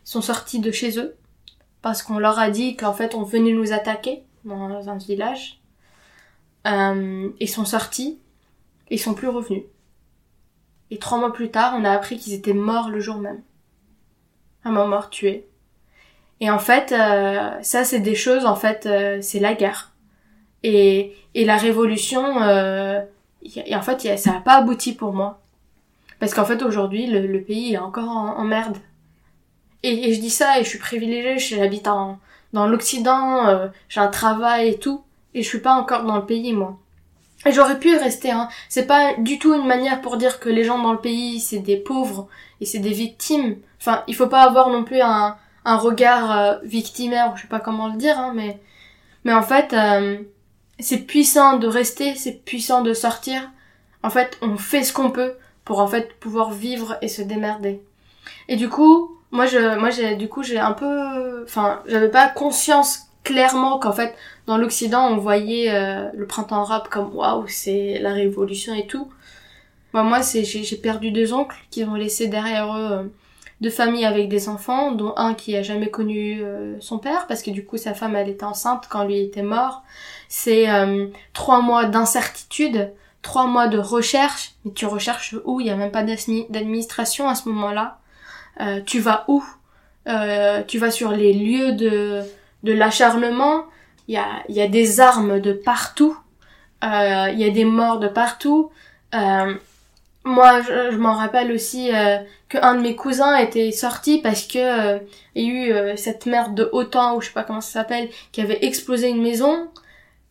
sont sortis de chez eux parce qu'on leur a dit qu'en fait on venait nous attaquer dans un village euh, ils sont sortis, ils sont plus revenus. Et trois mois plus tard, on a appris qu'ils étaient morts le jour même. Un mort mort tué. Et en fait, euh, ça c'est des choses, en fait, euh, c'est la guerre. Et, et la révolution, euh, et en fait, ça n'a pas abouti pour moi. Parce qu'en fait, aujourd'hui, le, pays est encore en, merde. Et, et, je dis ça, et je suis privilégiée, j'habite dans l'Occident, j'ai un travail et tout et je suis pas encore dans le pays moi. Et j'aurais pu rester, hein. C'est pas du tout une manière pour dire que les gens dans le pays, c'est des pauvres et c'est des victimes. Enfin, il faut pas avoir non plus un, un regard euh, victimaire, je sais pas comment le dire, hein, mais, mais en fait, euh, c'est puissant de rester, c'est puissant de sortir. En fait, on fait ce qu'on peut pour en fait pouvoir vivre et se démerder. Et du coup, moi je, moi j'ai, du coup j'ai un peu, enfin, j'avais pas conscience clairement qu'en fait dans l'Occident on voyait euh, le printemps arabe comme waouh c'est la révolution et tout. Bah, moi c'est j'ai perdu deux oncles qui ont laissé derrière eux euh, deux familles avec des enfants dont un qui a jamais connu euh, son père parce que du coup sa femme elle était enceinte quand lui était mort. C'est trois mois d'incertitude, trois mois de recherche. Mais tu recherches où? Il y a même pas d'administration à ce moment-là. tu vas où? Tu vas sur les lieux de de l'acharnement, il y a, y a des armes de partout, euh, il y a des morts de partout. Euh, moi, je, m'en rappelle aussi euh, qu'un de mes cousins était sorti parce que euh, il y a eu euh, cette merde de Autant, ou je sais pas comment ça s'appelle, qui avait explosé une maison.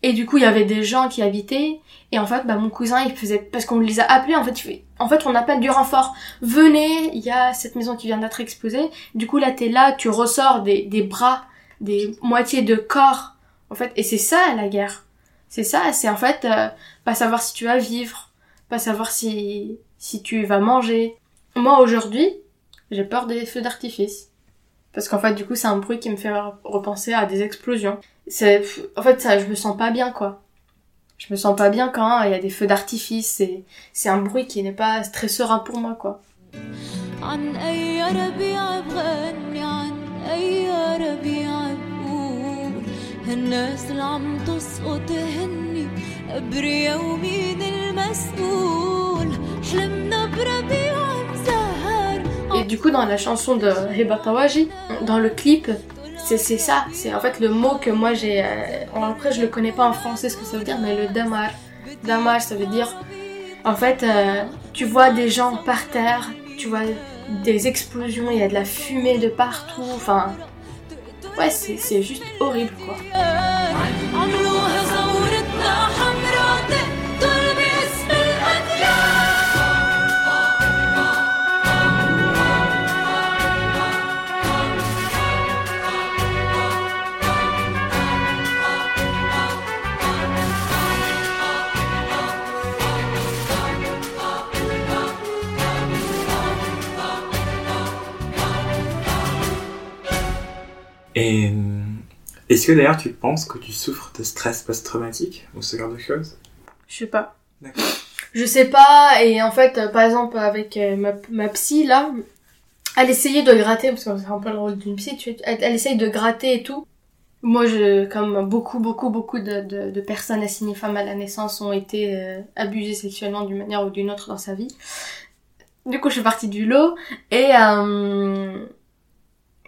Et du coup, il y avait des gens qui habitaient. Et en fait, bah, mon cousin, il faisait, parce qu'on les a appelés, en fait, en fait, on appelle du renfort. Venez, il y a cette maison qui vient d'être explosée. Du coup, là, t'es là, tu ressors des, des bras des moitiés de corps, en fait. Et c'est ça la guerre. C'est ça, c'est en fait euh, pas savoir si tu vas vivre, pas savoir si si tu vas manger. Moi aujourd'hui, j'ai peur des feux d'artifice. Parce qu'en fait, du coup, c'est un bruit qui me fait repenser à des explosions. C'est, en fait, ça, je me sens pas bien, quoi. Je me sens pas bien quand il y a des feux d'artifice. C'est, c'est un bruit qui n'est pas très serein pour moi, quoi. الناس اللي عم تسقط تهني ابرياء ومين المسؤول حلمنا بربيع مزهر Et du coup, dans la chanson de Heba Tawaji, dans le clip, c'est c'est ça. C'est en fait le mot que moi j'ai. Euh, après, je le connais pas en français ce que ça veut dire, mais le damar. Damar, ça veut dire. En fait, euh, tu vois des gens par terre, tu vois des explosions, il y a de la fumée de partout. Enfin, ouais, c'est juste horrible quoi. Et euh, est-ce que d'ailleurs tu penses que tu souffres de stress post-traumatique ou ce genre de choses? Je sais pas. D'accord. Je sais pas, et en fait, euh, par exemple, avec euh, ma, ma psy, là, elle essayait de gratter, parce que c'est un peu le rôle d'une psy, tu, elle, elle essaye de gratter et tout. Moi, je, comme beaucoup, beaucoup, beaucoup de, de, de personnes assignées femmes à la naissance ont été euh, abusées sexuellement d'une manière ou d'une autre dans sa vie. Du coup, je suis partie du lot, et... Euh,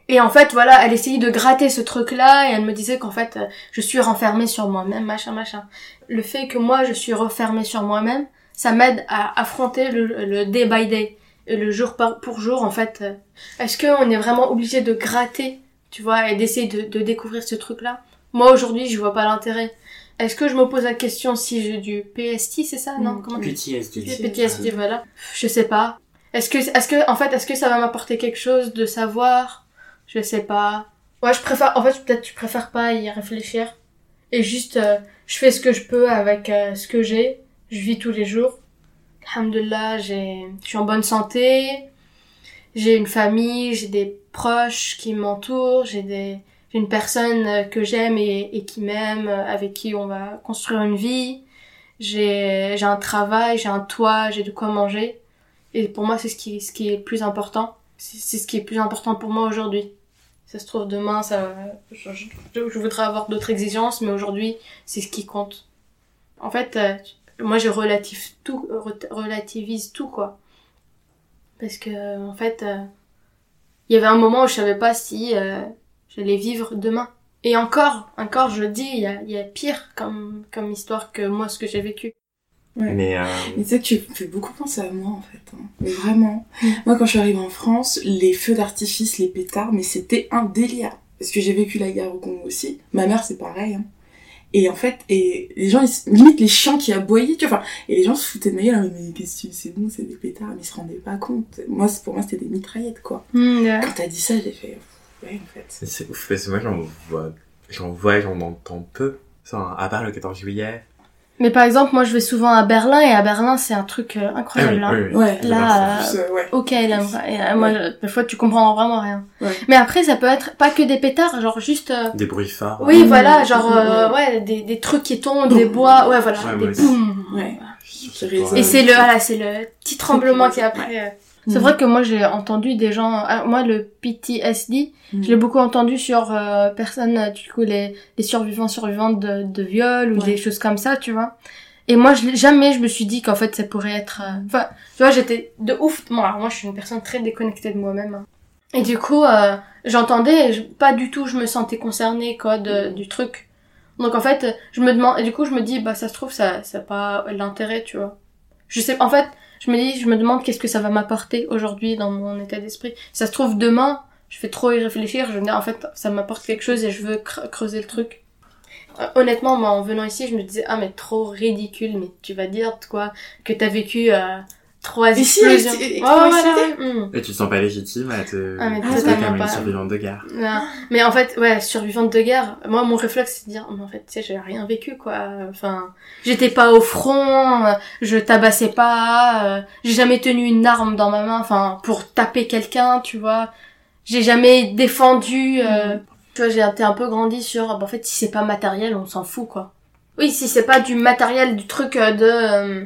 et en fait, voilà, elle essayait de gratter ce truc-là et elle me disait qu'en fait, euh, je suis renfermée sur moi-même, machin, machin. Le fait que moi, je suis refermée sur moi-même, ça m'aide à affronter le, le day by day, le jour par, pour jour, en fait. euh, Est-ce qu'on est vraiment obligé de gratter, tu vois, et d'essayer de, de découvrir ce truc-là? Moi, aujourd'hui, je vois pas l'intérêt. Est-ce que je me pose la question si j'ai du PST, c'est ça Non, Mm. comment PTSD. PTSD, voilà. Je sais pas. Est-ce que, est-ce que, en fait, est-ce que ça va m'apporter quelque chose de savoir Je sais pas. Ouais, je préfère, en fait, peut-être je préfère pas y réfléchir. Et juste, euh, je fais ce que je peux avec euh, ce que j'ai. Je vis tous les jours. Alhamdulillah, j'ai, je suis en bonne santé. J'ai une famille, j'ai des proches qui m'entourent, j'ai des, une personne euh, que j'aime et, qui m'aime, avec qui on va construire une vie. J'ai, un travail, j'ai un toit, j'ai de quoi manger. Et pour moi, c'est ce qui, ce qui est le plus important. C'est ce qui est le plus important pour moi aujourd'hui. Ça se trouve demain, ça, je, voudrais avoir d'autres exigences, mais aujourd'hui, c'est ce qui compte. En fait, euh, moi, je tout, re- relativise tout, quoi. Parce que, en fait, euh, il y avait un moment où je savais pas si euh, j'allais vivre demain. Et encore, encore, je dis, il y a, y a pire comme, comme histoire que moi, ce que j'ai vécu. Mais euh, Mais tu sais que tu fais beaucoup penser à moi en fait. hein. Mais vraiment. Moi quand je suis arrivée en France, les feux d'artifice, les pétards, mais c'était un délire. Parce que j'ai vécu la guerre au Congo aussi. Ma mère c'est pareil. hein. Et en fait, et les gens, ils, limite les chiens qui aboyaient, tu vois. Enfin, et les gens se foutaient de ma gueule, hein, mais qu'est-ce que c'est bon, c'est des pétards, mais ils se rendaient pas compte. Moi, pour moi, c'était des mitraillettes, quoi. Quand t'as dit ça, j'ai fait, ouais, en fait. c'est- ouf parce que moi j'en vois, j'en vois et j'en entends peu. Ça, à part le 14 juillet. Mais par exemple, moi, je vais souvent à Berlin, et à Berlin, c'est un truc euh, incroyable. hein. Ouais. Là, euh, ouais. Ok, là, et, euh, moi, je- des fois, tu comprends vraiment rien. Ouais. Mais après, ça peut être pas que des pétards, genre juste... euh, Des bruits forts. Oui, Mmh. voilà, genre, euh, ouais, des, des trucs qui tombent, des bois, ouais, voilà, Ouais, des boum. Ouais. Et c'est le, voilà, c'est le petit tremblement qui est après. Euh. C'est Mm. vrai que moi, j'ai entendu des gens, ah, moi, le PTSD, Mm. je l'ai beaucoup entendu sur euh, personnes, euh, du coup, les, les survivants, survivantes de, de viol ou Ouais. des choses comme ça, tu vois. Et moi, je, jamais je me suis dit qu'en fait, ça pourrait être... euh, Enfin, tu vois, j'étais de ouf. Moi, alors, moi, je suis une personne très déconnectée de moi-même. hein. Et du coup, euh, j'entendais, je- pas du tout, je me sentais concernée, quoi, de, du truc. Donc, en fait, je me demande... Et du coup, je me dis, bah, ça se trouve, ça ça a pas l'intérêt, tu vois. Je sais... En fait, je me dis, je me demande qu'est-ce que ça va m'apporter aujourd'hui dans mon état d'esprit. Ça se trouve, demain, je fais trop y réfléchir, je me dis, en fait, ça m'apporte quelque chose et je veux cre- creuser le truc. Euh, Honnêtement, moi, en venant ici, je me disais, ah, mais trop ridicule, mais tu vas dire, quoi, que t'as vécu euh, trois Ici, explosions. ouais, cités ouais, hum. Et tu te sens pas légitime à te Ah, mais totalement comme une pas. survivante de guerre. Non. Mais en fait, ouais, survivante de guerre, moi, mon réflexe, c'est de dire, mais en fait, tu sais, j'ai rien vécu, quoi. Enfin, j'étais pas au front, je tabassais pas, euh, j'ai jamais tenu une arme dans ma main, enfin, pour taper quelqu'un, tu vois. J'ai jamais défendu, euh, tu vois, j'ai été un peu grandi sur, bah, en fait, si c'est pas matériel, on s'en fout, quoi. Oui, si c'est pas du matériel, du truc euh, de... euh,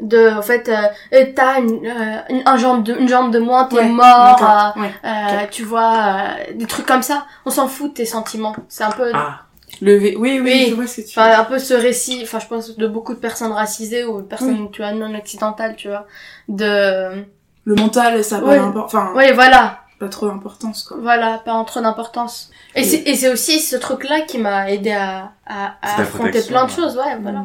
de en fait euh, t'as une, euh, une, un jambe de, une jambe de moins t'es Ouais, mort euh, ouais. euh, tu vois, euh, des trucs comme ça. On s'en fout de tes sentiments. C'est un peu... Ah, Levé. Oui, oui, je vois ce que tu Enfin, un peu ce récit, enfin, je pense de beaucoup de personnes racisées ou de personnes, tu vois, non occidentales, tu vois, de... Le mental, ça a pas. Enfin... Oui, voilà. Pas trop d'importance, quoi. Voilà, pas en trop d'importance. Et, et c'est aussi ce truc-là qui m'a aidé à, à, à affronter plein de choses, ouais, voilà.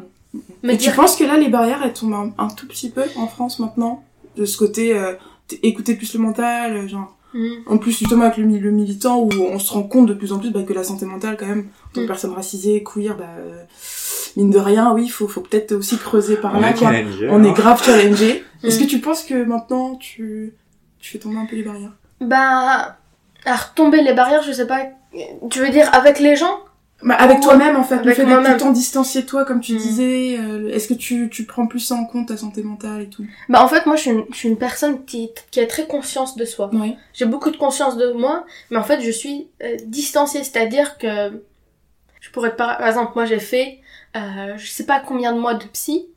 Mais tu penses que là, les barrières, elles tombent un, tout petit peu en France maintenant De ce côté, euh, écouter plus le mental, euh, genre... Mm. En plus, justement, avec le, le, militant, où on se rend compte de plus en plus bah, que la santé mentale, quand même, en tant que mm. personne racisée, queer, bah, euh, mine de rien, oui, faut, faut peut-être aussi creuser par là. Quoi. On est hein. grave challengé. Mm. (laughs) Est-ce que tu penses que maintenant, tu, tu fais tomber un peu les barrières? Bah, à retomber les barrières, je sais pas. Tu veux dire avec les gens? Bah, avec toi-même en fait, avec le fait d'être tout le distancier toi comme tu mm. disais, euh, est-ce que tu, tu prends plus ça en compte ta santé mentale et tout? Bah en fait moi je suis une, je suis une personne qui, qui a très conscience de soi. Oui. J'ai beaucoup de conscience de moi, mais en fait je suis euh, distanciée, c'est-à-dire que je pourrais par, par exemple moi j'ai fait euh, je sais pas combien de mois de psy,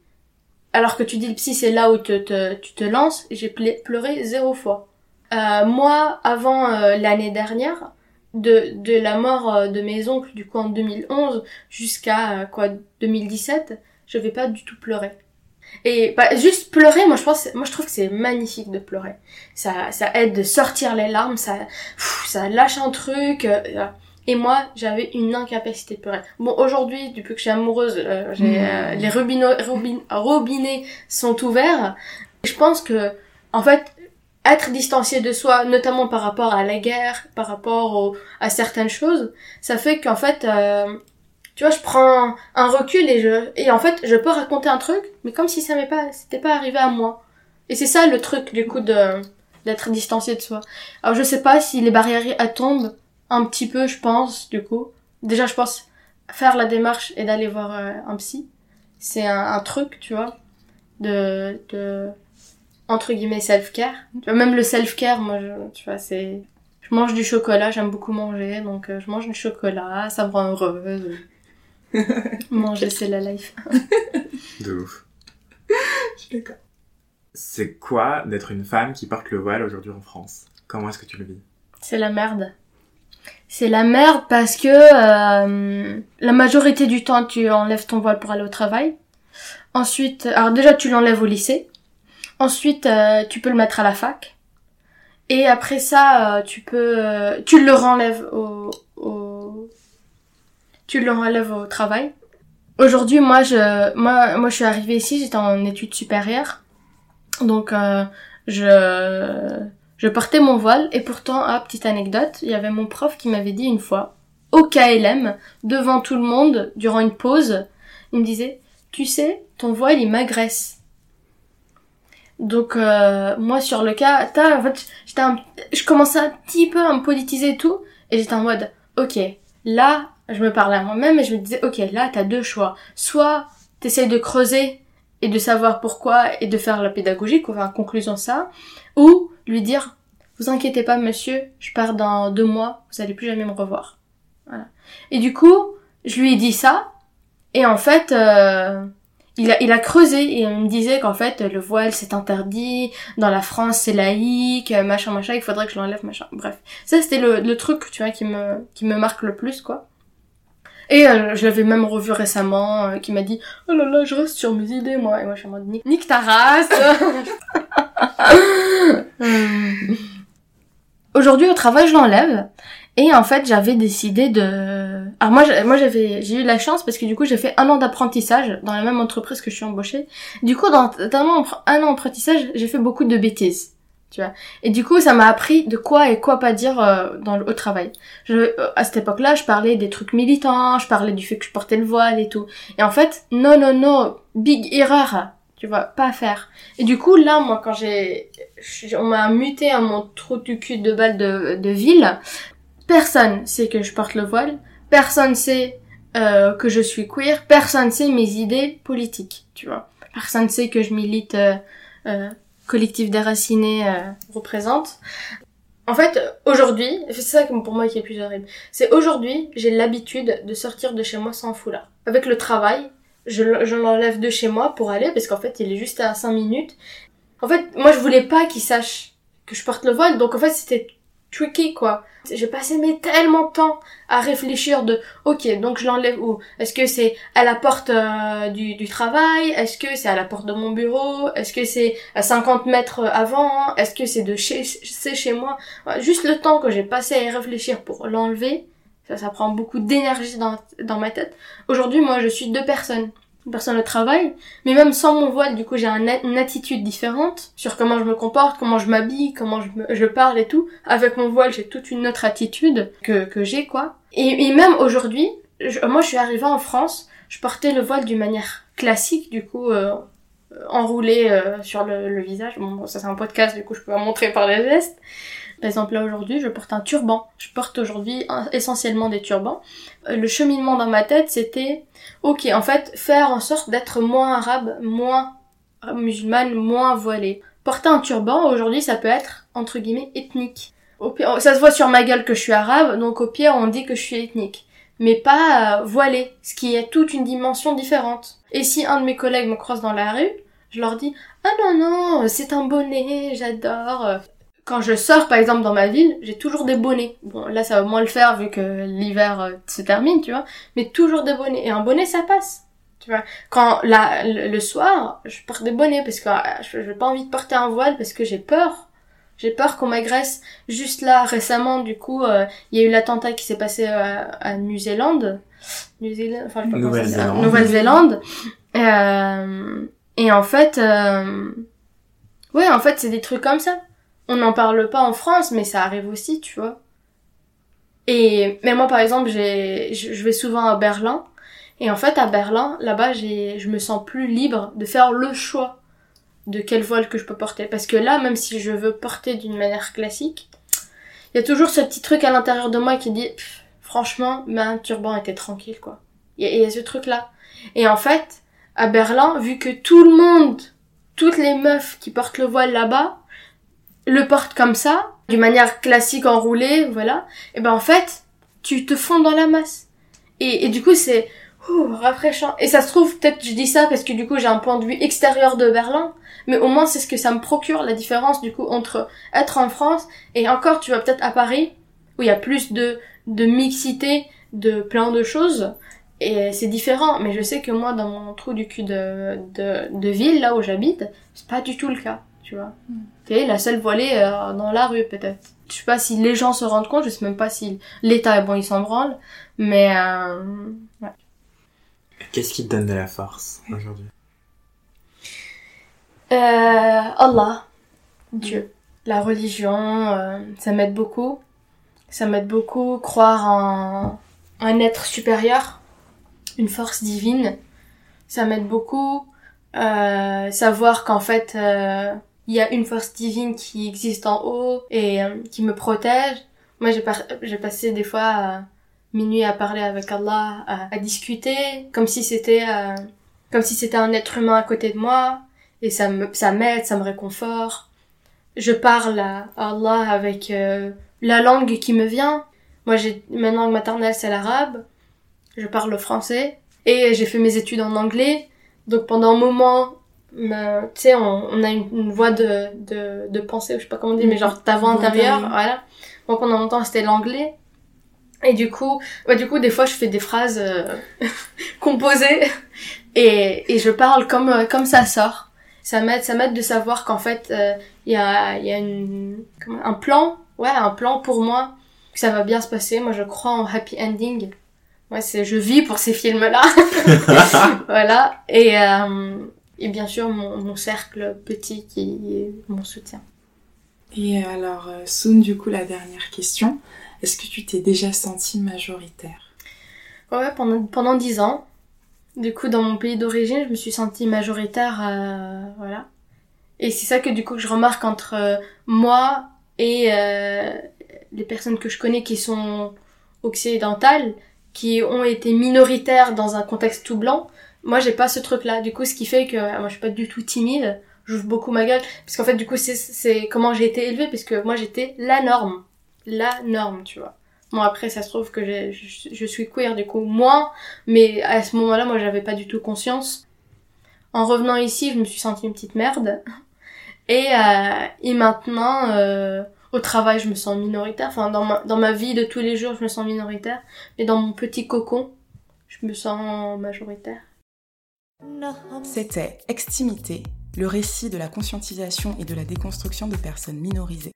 alors que tu dis le psy c'est là où te, te, tu te lances, j'ai pleuré zéro fois. Euh, moi avant euh, l'année dernière, de, de la mort euh, de mes oncles, du coup en 2011, jusqu'à euh, quoi 2017, je vais pas du tout pleurer. Et bah, juste pleurer, moi je pense, moi je trouve que c'est magnifique de pleurer. Ça, ça aide de sortir les larmes, ça, ça lâche un truc. Euh, et moi, j'avais une incapacité de pleurer. Bon, aujourd'hui, depuis que je suis amoureuse, j'ai, mmh. les robinets sont ouverts. Je pense que, en fait, être distancié de soi, notamment par rapport à la guerre, par rapport à certaines choses, ça fait qu'en fait, euh, tu vois, je prends un recul et je et en fait, je peux raconter un truc, mais comme si ça m'est pas, c'était pas arrivé à moi. Et c'est ça le truc du coup de d'être distancié de soi. Alors je sais pas si les barrières tombent un petit peu, je pense du coup. Déjà, je pense faire la démarche et d'aller voir euh, un psy, c'est un, un truc, tu vois, de de entre guillemets self-care. Même le self-care, moi, je, tu vois, c'est... Je mange du chocolat, j'aime beaucoup manger, donc euh, je mange du chocolat, ça me rend heureuse. (laughs) manger, c'est la life. (laughs) De ouf. Je suis d'accord. C'est quoi d'être une femme qui porte le voile aujourd'hui en France? Comment est-ce que tu le vis? C'est la merde. C'est la merde parce que euh, la majorité du temps, tu enlèves ton voile pour aller au travail. Ensuite, alors déjà, tu l'enlèves au lycée. Ensuite, euh, tu peux le mettre à la fac. Et après ça, euh, tu peux, euh, tu le renlèves au, au, tu le renlèves au travail. Aujourd'hui, moi, je, moi, moi, je suis arrivée ici, j'étais en études supérieures, donc je, je portais mon voile et pourtant, ah, petite anecdote, il y avait mon prof qui m'avait dit une fois, au KLM, devant tout le monde, durant une pause, il me disait, tu sais, ton voile il m'agresse. Donc euh, moi sur le cas, en fait, j'étais je commençais un petit peu à me politiser et tout, et j'étais en mode, ok, là, je me parlais à moi-même et je me disais, ok, là, t'as deux choix. Soit t'essayes de creuser et de savoir pourquoi et de faire la pédagogie, enfin, conclusion ça, ou lui dire, vous inquiétez pas, monsieur, je pars dans deux mois, vous allez plus jamais me revoir. Voilà. Et du coup, je lui ai dit ça, et en fait, euh, il a, il a creusé et il me disait qu'en fait le voile c'est interdit, dans la France c'est laïque, machin machin, il faudrait que je l'enlève machin. Bref, ça c'était le, le truc tu vois qui me qui me marque le plus quoi. Et euh, je l'avais même revu récemment, euh, qui m'a dit oh là là je reste sur mes idées moi et moi je suis en mode nique ta race. (laughs) Aujourd'hui au travail je l'enlève et en fait, j'avais décidé de... Alors moi, moi j'avais, j'ai eu la chance parce que du coup, j'ai fait un an d'apprentissage dans la même entreprise que je suis embauchée. Du coup, dans, un an d'apprentissage, j'ai fait beaucoup de bêtises, tu vois. Et du coup, ça m'a appris de quoi et quoi pas dire euh, dans le, au travail. Je, euh, à cette époque-là, je parlais des trucs militants, je parlais du fait que je portais le voile et tout. Et en fait, non, non, non, big erreur, tu vois, pas à faire. Et du coup, là, moi, quand j'ai, on m'a muté à mon trou du cul de balle de, de ville, Personne sait que je porte le voile, personne sait euh, que je suis queer, personne sait mes idées politiques, tu vois. Personne sait que je milite euh, euh, collectif déraciné euh, représente. En fait, aujourd'hui, c'est ça pour moi qui est plus horrible. C'est aujourd'hui, j'ai l'habitude de sortir de chez moi sans foulard. Avec le travail, je, l'enlève de chez moi pour aller parce qu'en fait, il est juste à 5 minutes. En fait, moi je voulais pas qu'il sache que je porte le voile, donc en fait, c'était tricky quoi. J'ai passé mais tellement de temps à réfléchir de ok donc je l'enlève où? Est-ce que c'est à la porte euh, du, travail? Est-ce que c'est à la porte de mon bureau? Est-ce que c'est à 50 mètres avant? Est-ce que c'est de chez c'est chez moi? Juste le temps que j'ai passé à réfléchir pour l'enlever, ça ça prend beaucoup d'énergie dans, dans ma tête. Aujourd'hui moi je suis deux personnes personne au travail, mais même sans mon voile, du coup, j'ai une attitude différente sur comment je me comporte, comment je m'habille, comment je, je, parle et tout. Avec mon voile, j'ai toute une autre attitude que, que j'ai, quoi. Et, et même aujourd'hui, moi, je suis arrivée en France, je portais le voile d'une manière classique, du coup, euh, enroulé euh, sur le, le, visage. Bon, ça c'est un podcast, du coup, je peux en montrer par les gestes. Par exemple, là aujourd'hui, je porte un turban. Je porte aujourd'hui essentiellement des turbans. Euh, le cheminement dans ma tête, c'était, ok, en fait, faire en sorte d'être moins arabe, moins musulmane, moins voilée. Porter un turban, aujourd'hui, ça peut être, entre guillemets, ethnique. Pire, ça se voit sur ma gueule que je suis arabe, donc au pire, on dit que je suis ethnique. Mais pas euh, voilée, ce qui est toute une dimension différente. Et si un de mes collègues me croise dans la rue, je leur dis, ah non, non, c'est un bonnet, j'adore quand je sors par exemple dans ma ville, j'ai toujours des bonnets. Bon, là ça va moins le faire vu que l'hiver euh, se termine, tu vois, mais toujours des bonnets. Et un bonnet ça passe. Tu vois, quand la, le, soir, je porte des bonnets parce que euh, je n'ai pas envie de porter un voile parce que j'ai peur. J'ai peur qu'on m'agresse. Juste là, récemment, du coup, euh, il y a eu l'attentat qui s'est passé à, à New-Zélande. New-Zélande, enfin, Nouvelle-Zélande. Nouvelle-Zélande. Euh, et en fait, euh... ouais, en fait, c'est des trucs comme ça on n'en parle pas en France, mais ça arrive aussi, tu vois. Et mais moi par exemple, j'ai je vais souvent à Berlin et en fait à Berlin, là-bas, j'ai je me sens plus libre de faire le choix de quel voile que je peux porter parce que là même si je veux porter d'une manière classique, il y a toujours ce petit truc à l'intérieur de moi qui dit franchement, mais un turban était tranquille quoi. Il y, y, a ce truc là. Et en fait, à Berlin, vu que tout le monde, toutes les meufs qui portent le voile là-bas, le porte comme ça, d'une manière classique enroulée, voilà, et ben en fait, tu te fonds dans la masse. Et, du coup, c'est rafraîchissant. Et ça se trouve, peut-être je dis ça parce que du coup, j'ai un point de vue extérieur de Berlin, mais au moins c'est ce que ça me procure, la différence du coup entre être en France et encore, tu vas peut-être à Paris, où il y a plus de, de mixité, de plein de choses, et c'est différent, mais je sais que moi, dans mon trou du cul de, de, de ville, là où j'habite, c'est pas du tout le cas tu vois. Mm. T'es la seule voilée euh, dans la rue, peut-être. Je sais pas si les gens se rendent compte, je sais même pas si l'État, bon, il s'en branle, mais euh, ouais. Qu'est-ce qui te donne de la force aujourd'hui? Euh, Allah, Dieu, la religion, euh, ça m'aide beaucoup. Ça m'aide beaucoup croire en un être supérieur, une force divine. Ça m'aide beaucoup euh, savoir qu'en fait euh, il y a une force divine qui existe en haut et euh, qui me protège. Moi, j'ai, passé des fois euh, minuit à parler avec Allah, à, discuter, comme si c'était euh, comme si c'était un être humain à côté de moi, et ça me ça m'aide, ça me réconforte. Je parle à Allah avec la langue qui me vient. Moi, j'ai ma langue maternelle c'est l'arabe. Je parle le français et j'ai fait mes études en anglais. Donc pendant un moment, tu sais, on, a une, voix de, de, de pensée, je sais pas comment dire, mais genre ta voix intérieure, voilà. Moi, pendant longtemps, c'était l'anglais. Et du coup, ouais, du coup, des fois, je fais des phrases euh, (laughs) composées et, et je parle comme euh, comme ça sort. Ça m'aide, ça m'aide de savoir qu'en fait, euh, il y a il y a une un plan, ouais, un plan pour moi que ça va bien se passer. Moi, je crois en happy ending. Moi, c'est je vis pour ces films-là. (laughs) voilà. Et et bien sûr mon, mon cercle petit qui est mon soutien. Et alors, euh, Soun, du coup, la dernière question. Est-ce que tu t'es déjà sentie majoritaire? Ouais, pendant, pendant 10 ans. Du coup, dans mon pays d'origine, je me suis sentie majoritaire, euh, voilà. Et c'est ça que du coup je remarque entre euh, moi et euh, les personnes que je connais qui sont occidentales, qui ont été minoritaires dans un contexte tout blanc, moi, j'ai pas ce truc-là. Du coup, ce qui fait que moi, je suis pas du tout timide. J'ouvre beaucoup ma gueule. Parce qu'en fait, du coup, c'est comment j'ai été élevée. Parce que moi, j'étais la norme. La norme, tu vois. Bon, après, ça se trouve que je, je, suis queer, du coup, moins. Mais à ce moment-là, moi, j'avais pas du tout conscience. En revenant ici, je me suis sentie une petite merde. (laughs) Et, euh, et maintenant, euh, au travail, je me sens minoritaire. Enfin, dans ma, dans ma vie de tous les jours, je me sens minoritaire. Mais dans mon petit cocon, je me sens majoritaire. C'était Extimité, le récit de la conscientisation et de la déconstruction de personnes minorisées.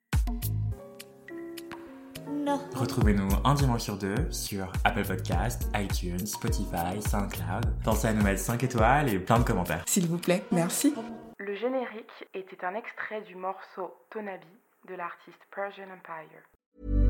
Retrouvez-nous un dimanche sur deux sur Apple Podcast, iTunes, Spotify, SoundCloud. Pensez à nous mettre 5 étoiles et plein de commentaires. S'il vous plaît, merci. Le générique était un extrait du morceau Tonabi de l'artiste Persian Empire.